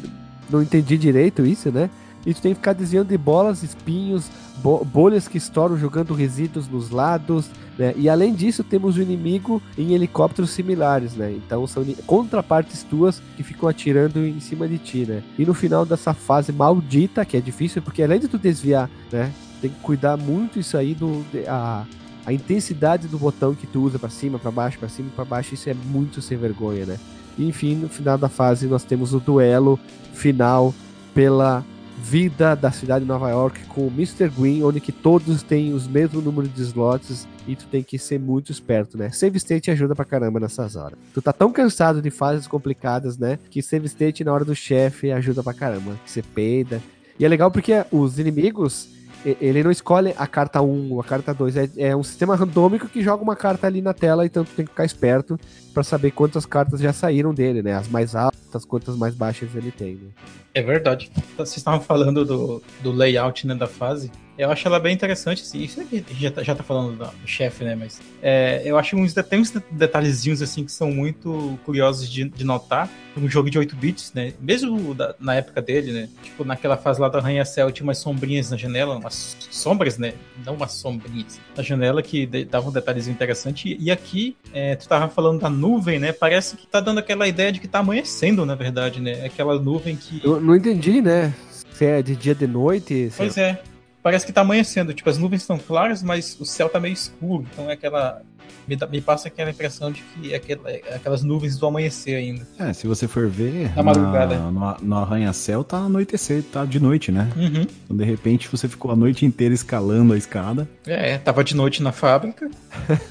não entendi direito isso, né? E tu tem que ficar desviando de bolas, espinhos, bo bolhas que estouram jogando resíduos nos lados, né? E além disso, temos o inimigo em helicópteros similares, né? Então são contrapartes tuas que ficam atirando em cima de ti, né? E no final dessa fase maldita, que é difícil, porque além de tu desviar, né? Tem que cuidar muito isso aí do. A, a intensidade do botão que tu usa para cima, para baixo, para cima, para baixo, isso é muito sem vergonha, né? E, enfim, no final da fase nós temos o duelo final pela vida da cidade de Nova York com o Mr. Green, onde que todos têm os mesmos números de slots e tu tem que ser muito esperto, né? Save State ajuda pra caramba nessas horas. Tu tá tão cansado de fases complicadas, né? Que Save State na hora do chefe ajuda pra caramba. Você peida. E é legal porque os inimigos, ele não escolhe a carta 1 ou a carta 2, é, é, um sistema randômico que joga uma carta ali na tela, então tu tem que ficar esperto para saber quantas cartas já saíram dele, né? As mais altas, quantas mais baixas ele tem, né? É verdade. Vocês estavam falando do, do layout né, da fase. Eu acho ela bem interessante, assim. Isso aqui já tá, já tá falando do chefe, né? Mas é, eu acho uns, tem uns detalhezinhos, assim, que são muito curiosos de, de notar. Um jogo de 8 bits, né? Mesmo da, na época dele, né? Tipo, naquela fase lá do Arranha-Céu tinha umas sombrinhas na janela, umas sombras, né? Não umas sombrinhas. Na janela que davam um detalhezinho interessante. E, aqui, é, tu tava falando da nuvem, né? Parece que tá dando aquela ideia de que tá amanhecendo, na verdade, né? Aquela nuvem que. Eu não entendi, né? Se é de dia de noite. Pois é parece que tá amanhecendo. Tipo, as nuvens estão claras, mas o céu tá meio escuro. Então é aquela. Me, me passa aquela impressão de que é aquela, é aquelas nuvens do amanhecer ainda. É, se você for ver. Na madrugada. No, no arranha-céu tá anoitecer, tá de noite, né? Uhum. Então, de repente, você ficou a noite inteira escalando a escada. É, tava de noite na fábrica.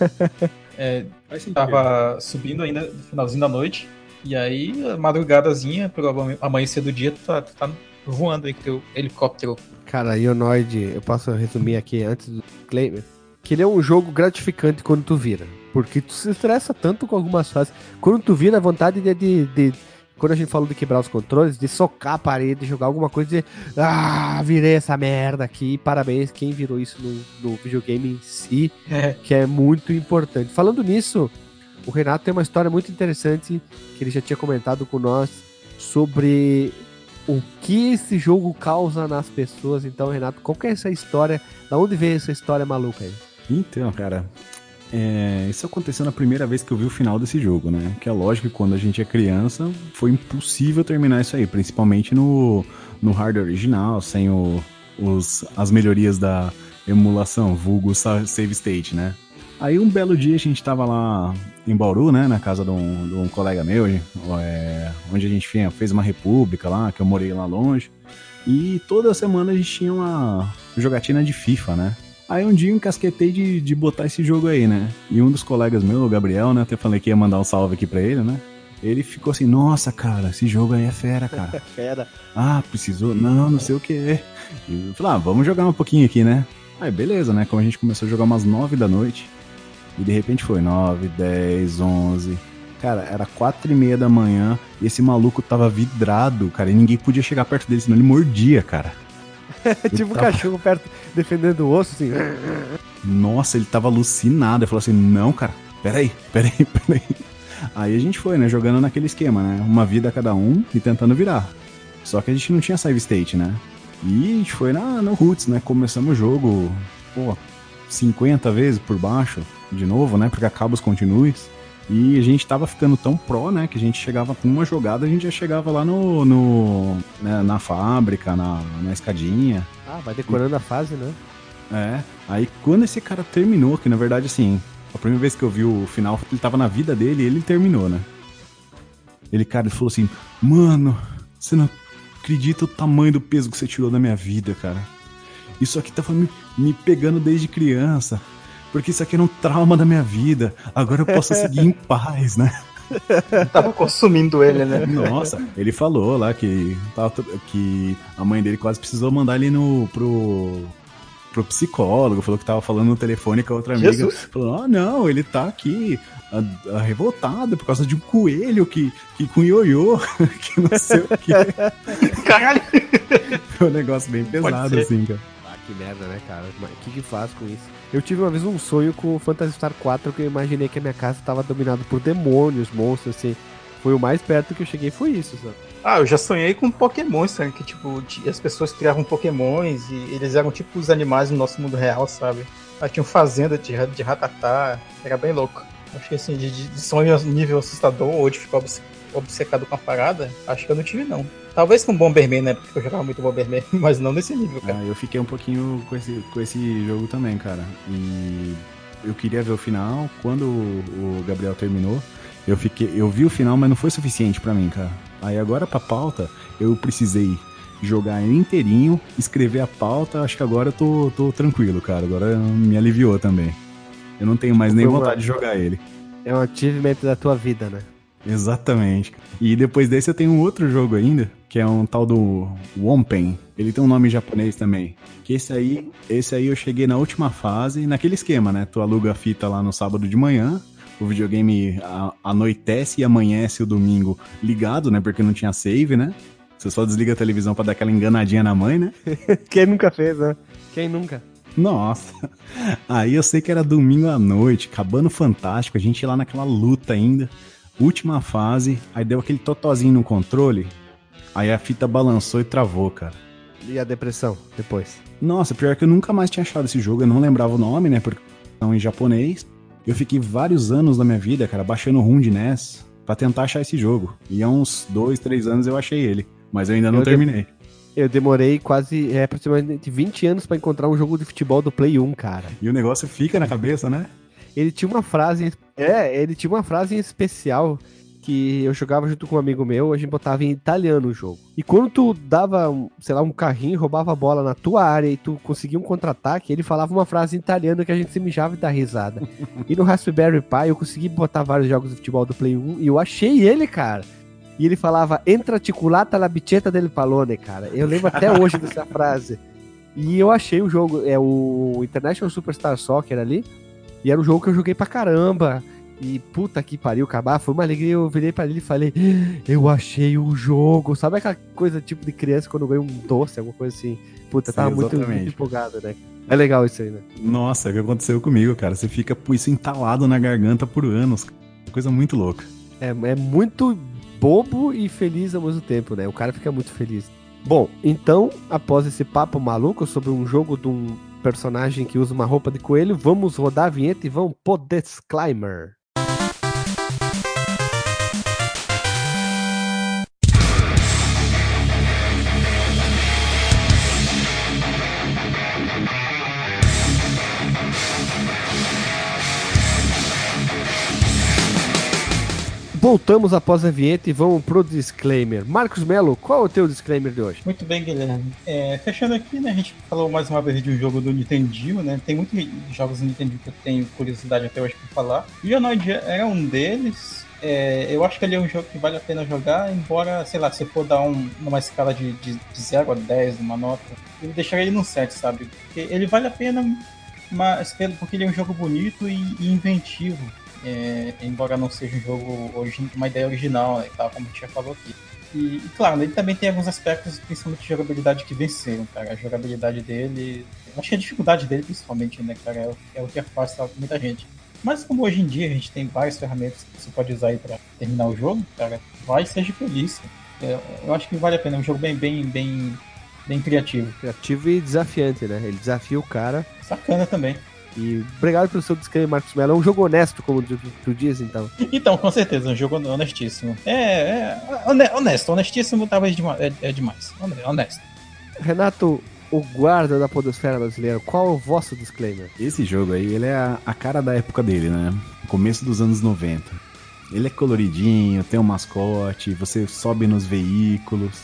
é, tava subindo ainda no finalzinho da noite. E aí, madrugadazinha, pro amanhecer do dia, tá, tá voando com teu helicóptero Cara, Ionoid, eu posso resumir aqui antes do disclaimer, que ele é um jogo gratificante quando tu vira. Porque tu se estressa tanto com algumas fases. Quando tu vira, a vontade de, de, de quando a gente falou de quebrar os controles, de socar a parede, jogar alguma coisa e dizer, ah, virei essa merda aqui. Parabéns quem virou isso no, no videogame em si, é. que é muito importante. Falando nisso, o Renato tem uma história muito interessante que ele já tinha comentado com nós sobre o que esse jogo causa nas pessoas. Então, Renato, qual que é essa história? Da onde veio essa história maluca aí? Então, cara, é, isso aconteceu na primeira vez que eu vi o final desse jogo, né? Que é lógico que quando a gente é criança foi impossível terminar isso aí, principalmente no, no hardware original, sem o, os, as melhorias da emulação, vulgo save state, né? Aí um belo dia a gente tava lá em Bauru, né, na casa de um, de um colega meu, é, onde a gente fez uma república lá, que eu morei lá longe. E toda semana a gente tinha uma jogatina de FIFA, né? Aí um dia eu encasquetei de, de botar esse jogo aí, né? E um dos colegas meus, o Gabriel, né? Até falei que ia mandar um salve aqui pra ele, né? Ele ficou assim, nossa, cara, esse jogo aí é fera, cara. fera. Ah, precisou? Não, não sei o que. E eu falei, ah, vamos jogar um pouquinho aqui, né? Aí beleza, né? Como a gente começou a jogar umas nove da noite, e de repente foi 9, 10, 11. Cara, era 4 e meia da manhã e esse maluco tava vidrado, cara, e ninguém podia chegar perto dele, senão ele mordia, cara. tipo um tava... cachorro perto defendendo o osso, assim. Nossa, ele tava alucinado. Ele falou assim: Não, cara, peraí, peraí, peraí. Aí a gente foi, né, jogando naquele esquema, né? Uma vida cada um e tentando virar. Só que a gente não tinha save state, né? E a gente foi na, no Roots, né? Começamos o jogo, pô, 50 vezes por baixo de novo, né? Porque acaba os continues. E a gente tava ficando tão pró, né? Que a gente chegava com uma jogada, a gente já chegava lá no. no né, na fábrica, na, na escadinha. Ah, vai decorando e, a fase, né? É. Aí quando esse cara terminou, que na verdade, assim, a primeira vez que eu vi o final, ele tava na vida dele e ele terminou, né? Ele, cara, ele falou assim: Mano, você não acredita o tamanho do peso que você tirou da minha vida, cara. Isso aqui tava me, me pegando desde criança porque isso aqui era um trauma da minha vida. Agora eu posso seguir em paz, né? Tava consumindo ele, né? Nossa, ele falou lá que, que a mãe dele quase precisou mandar ele no, pro, pro psicólogo, falou que tava falando no telefone com a outra amiga. Jesus. Falou, ah, não, ele tá aqui a, a revoltado por causa de um coelho que, que com ioiô, que não sei o que. Caralho! Foi um negócio bem pesado, assim, cara. Ah, que merda, né, cara? O que que faz com isso? Eu tive uma vez um sonho com o Phantasy Star 4 que eu imaginei que a minha casa estava dominada por demônios, monstros, assim. Foi o mais perto que eu cheguei, foi isso, sabe? Ah, eu já sonhei com Pokémon, sabe? Que, tipo, as pessoas criavam Pokémons e eles eram, tipo, os animais no nosso mundo real, sabe? Aí tinham fazenda de, de ratatá, era bem louco. Acho que, assim, de, de sonho nível assustador ou de ficar obcecado com a parada, acho que eu não tive, não. Talvez com Bomberman, né? Porque eu jogava muito Bomberman, mas não nesse nível, cara. Ah, eu fiquei um pouquinho com esse, com esse jogo também, cara. E eu queria ver o final. Quando o Gabriel terminou, eu fiquei, eu vi o final, mas não foi suficiente para mim, cara. Aí agora pra pauta, eu precisei jogar ele inteirinho, escrever a pauta, acho que agora eu tô, tô tranquilo, cara. Agora me aliviou também. Eu não tenho mais nem vontade de jogar ele. É um achievement da tua vida, né? Exatamente. E depois desse eu tenho um outro jogo ainda, que é um tal do Wompen. Ele tem um nome japonês também. Que esse aí, esse aí eu cheguei na última fase, naquele esquema, né? Tu aluga a fita lá no sábado de manhã, o videogame anoitece e amanhece o domingo ligado, né? Porque não tinha save, né? Você só desliga a televisão para dar aquela enganadinha na mãe, né? Quem nunca fez, né? Quem nunca? Nossa. Aí eu sei que era domingo à noite, acabando fantástico, a gente lá naquela luta ainda. Última fase, aí deu aquele totozinho no controle, aí a fita balançou e travou, cara. E a depressão depois? Nossa, pior que eu nunca mais tinha achado esse jogo, eu não lembrava o nome, né, porque não em japonês. Eu fiquei vários anos da minha vida, cara, baixando ROM de NES pra tentar achar esse jogo. E há uns dois, três anos eu achei ele, mas eu ainda não eu terminei. De... Eu demorei quase, é, aproximadamente 20 anos para encontrar um jogo de futebol do Play 1, cara. E o negócio fica na cabeça, né? Ele tinha uma frase. É, ele tinha uma frase em especial que eu jogava junto com um amigo meu, a gente botava em italiano o jogo. E quando tu dava, sei lá, um carrinho, roubava a bola na tua área e tu conseguia um contra-ataque, ele falava uma frase em italiano que a gente se mijava e dá risada. e no Raspberry Pi eu consegui botar vários jogos de futebol do Play 1 e eu achei ele, cara. E ele falava, entraticulata la biceta del palone, cara. Eu lembro até hoje dessa frase. E eu achei o jogo, é o International Superstar Soccer ali, e era um jogo que eu joguei pra caramba. E puta que pariu, acabar. Foi uma alegria. Eu virei pra ele e falei: Eu achei o jogo. Sabe aquela coisa tipo de criança quando ganha um doce, alguma coisa assim? Puta, Sim, tava muito, muito empolgado, né? É legal isso aí, né? Nossa, é o que aconteceu comigo, cara. Você fica com isso entalado na garganta por anos. Coisa muito louca. É, é muito bobo e feliz ao mesmo tempo, né? O cara fica muito feliz. Bom, então, após esse papo maluco sobre um jogo de um personagem que usa uma roupa de coelho, vamos rodar a vinheta e vamos pro Disclaimer. Voltamos após a vinheta e vamos pro disclaimer. Marcos Melo, qual é o teu disclaimer de hoje? Muito bem, Guilherme. É, fechando aqui, né, a gente falou mais uma vez de um jogo do Nintendo, né? Tem muitos jogos do Nintendo que eu tenho curiosidade até hoje para falar. O Jonoid era um deles. É, eu acho que ele é um jogo que vale a pena jogar, embora, sei lá, se for dar um, uma escala de, de, de 0 a 10, uma nota, eu deixaria ele no 7, sabe? Porque ele vale a pena, mas, porque ele é um jogo bonito e, e inventivo é, embora não seja um jogo uma ideia original, né, tal, como a gente já falou aqui. E, e, claro, ele também tem alguns aspectos, principalmente de jogabilidade, que venceram, cara. A jogabilidade dele. Acho que a dificuldade dele, principalmente, né, cara, é o, é o que afasta muita gente. Mas como hoje em dia a gente tem várias ferramentas que você pode usar aí pra terminar o jogo, cara, vai seja feliz. É, eu acho que vale a pena, é um jogo bem, bem, bem, bem criativo. Criativo e desafiante, né? Ele desafia o cara. Sacana também. E obrigado pelo seu disclaimer, Marcos Mello. É um jogo honesto, como tu, tu diz, então. Então, com certeza, um jogo honestíssimo. É, é honesto, honestíssimo talvez é, é demais. Honesto. Renato, o guarda da podosfera brasileira, qual é o vosso disclaimer? Esse jogo aí, ele é a, a cara da época dele, né? Começo dos anos 90. Ele é coloridinho, tem um mascote, você sobe nos veículos.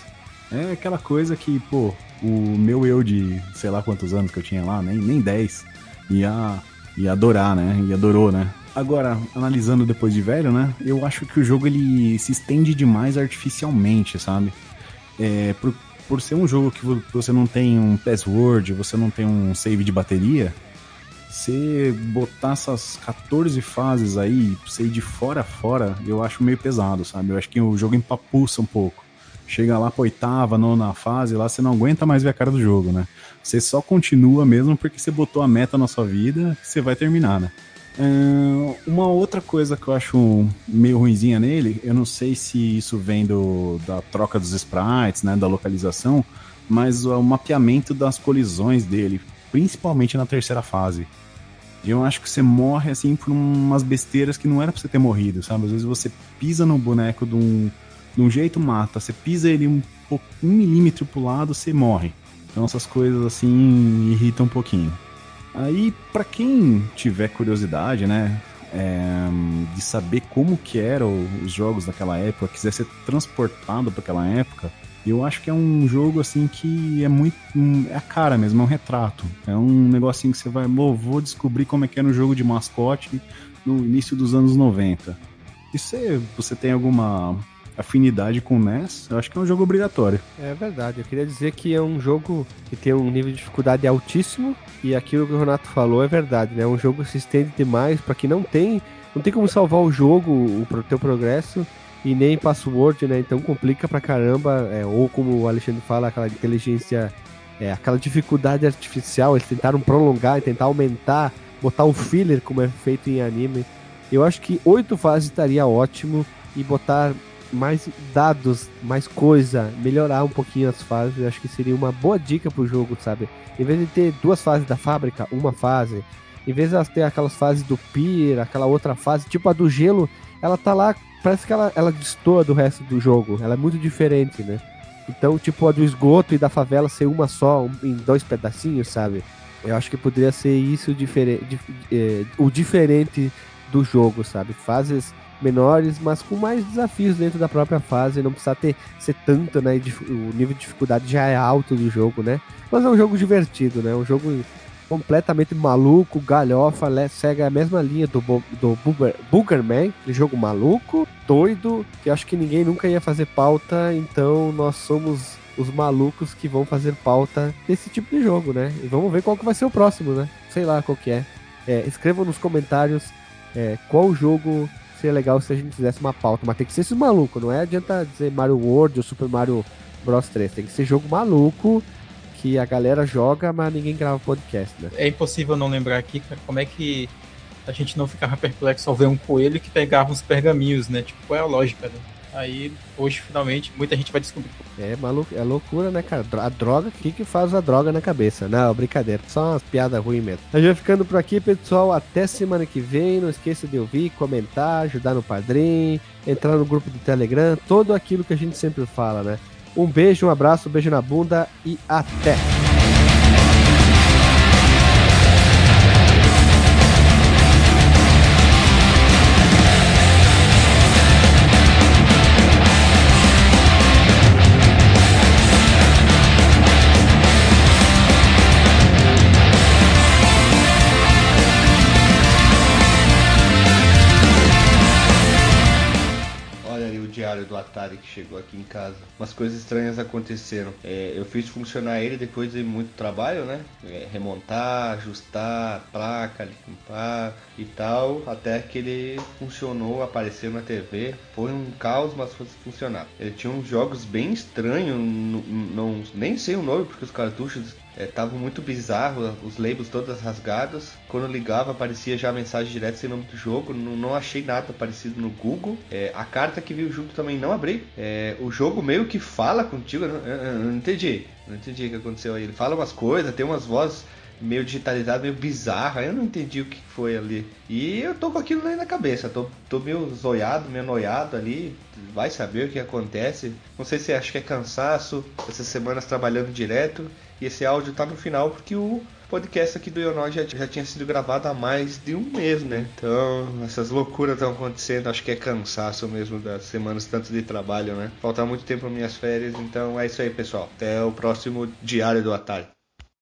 É aquela coisa que, pô, o meu eu de sei lá quantos anos que eu tinha lá, nem, nem 10, ia, ia adorar, né? E adorou, né? Agora, analisando depois de velho, né? Eu acho que o jogo ele se estende demais artificialmente, sabe? É, por, por ser um jogo que você não tem um password, você não tem um save de bateria, você botar essas 14 fases aí, você ir de fora a fora, eu acho meio pesado, sabe? Eu acho que o jogo empapuça um pouco chega lá pra oitava, nona fase, lá você não aguenta mais ver a cara do jogo, né? Você só continua mesmo porque você botou a meta na sua vida que você vai terminar, né? Uh, uma outra coisa que eu acho meio ruinzinha nele, eu não sei se isso vem do, da troca dos sprites, né, da localização, mas o mapeamento das colisões dele, principalmente na terceira fase. Eu acho que você morre assim por umas besteiras que não era pra você ter morrido, sabe? Às vezes você pisa no boneco de um, de um jeito mata, você pisa ele um, um milímetro pro lado, você morre. Então essas coisas assim irritam um pouquinho. Aí, para quem tiver curiosidade, né, é, de saber como que eram os jogos daquela época, quiser ser transportado para aquela época, Eu acho que é um jogo assim que é muito. É a cara mesmo, é um retrato. É um negocinho que você vai. Oh, vou descobrir como é que era um jogo de mascote no início dos anos 90. E se você tem alguma afinidade com o NES, eu acho que é um jogo obrigatório. É verdade, eu queria dizer que é um jogo que tem um nível de dificuldade altíssimo e aquilo que o Renato falou é verdade, né? É um jogo que se estende demais para que não tem, não tem como salvar o jogo, o teu progresso e nem password, né? Então complica pra caramba, é, ou como o Alexandre fala, aquela inteligência, é, aquela dificuldade artificial, eles tentaram prolongar tentar aumentar, botar o filler como é feito em anime. Eu acho que oito fases estaria ótimo e botar mais dados, mais coisa, melhorar um pouquinho as fases, acho que seria uma boa dica pro jogo, sabe? Em vez de ter duas fases da fábrica, uma fase, em vez de elas ter aquelas fases do pier, aquela outra fase, tipo a do gelo, ela tá lá, parece que ela, ela destoa do resto do jogo, ela é muito diferente, né? Então, tipo, a do esgoto e da favela ser uma só, um, em dois pedacinhos, sabe? Eu acho que poderia ser isso diferente, é, o diferente do jogo, sabe? Fases menores, mas com mais desafios dentro da própria fase, não precisa ter ser tanto, né? O nível de dificuldade já é alto do jogo, né? Mas é um jogo divertido, né? Um jogo completamente maluco, galhofa, segue a mesma linha do, do Booger, Boogerman, aquele jogo maluco, doido, que acho que ninguém nunca ia fazer pauta, então nós somos os malucos que vão fazer pauta desse tipo de jogo, né? E vamos ver qual que vai ser o próximo, né? Sei lá qual que é. é escrevam nos comentários é, qual jogo seria legal se a gente fizesse uma pauta, mas tem que ser esse maluco, não é adianta dizer Mario World ou Super Mario Bros 3, tem que ser jogo maluco que a galera joga, mas ninguém grava podcast, né? É impossível não lembrar aqui, cara, como é que a gente não ficava perplexo ao ver um coelho que pegava uns pergaminhos, né? Tipo, qual é a lógica, né? Aí, hoje, finalmente, muita gente vai descobrir. É maluco, é loucura, né, cara? A droga, o que que faz a droga na cabeça? Não, brincadeira, só umas piadas ruins mesmo. A gente vai ficando por aqui, pessoal. Até semana que vem. Não esqueça de ouvir, comentar, ajudar no padrinho, entrar no grupo do Telegram, todo aquilo que a gente sempre fala, né? Um beijo, um abraço, um beijo na bunda e até! Atari que chegou aqui em casa. Umas coisas estranhas aconteceram. É, eu fiz funcionar ele depois de muito trabalho, né? É, remontar, ajustar a placa, limpar e tal, até que ele funcionou, apareceu na TV. Foi um caos, mas foi funcionar. Ele tinha uns jogos bem estranhos, não, nem sei o nome porque os cartuchos estavam é, muito bizarros, os labels todos rasgados. Quando ligava aparecia já a mensagem direta sem nome do jogo. Não, não achei nada parecido no Google. É, a carta que veio junto também não abri. É, o jogo meio que fala contigo. Eu, eu não entendi. Não entendi o que aconteceu aí. Ele fala umas coisas, tem umas vozes meio digitalizado, meio bizarra. Eu não entendi o que foi ali. E eu tô com aquilo aí na cabeça. Tô, tô meio zoiado, meio noiado ali. Vai saber o que acontece. Não sei se acho que é cansaço. Essas semanas trabalhando direto. E esse áudio tá no final porque o podcast aqui do Ionó já, já tinha sido gravado há mais de um mês, né? Então, essas loucuras estão acontecendo. Acho que é cansaço mesmo das semanas tanto de trabalho, né? Falta muito tempo para minhas férias. Então é isso aí, pessoal. Até o próximo Diário do Atalho.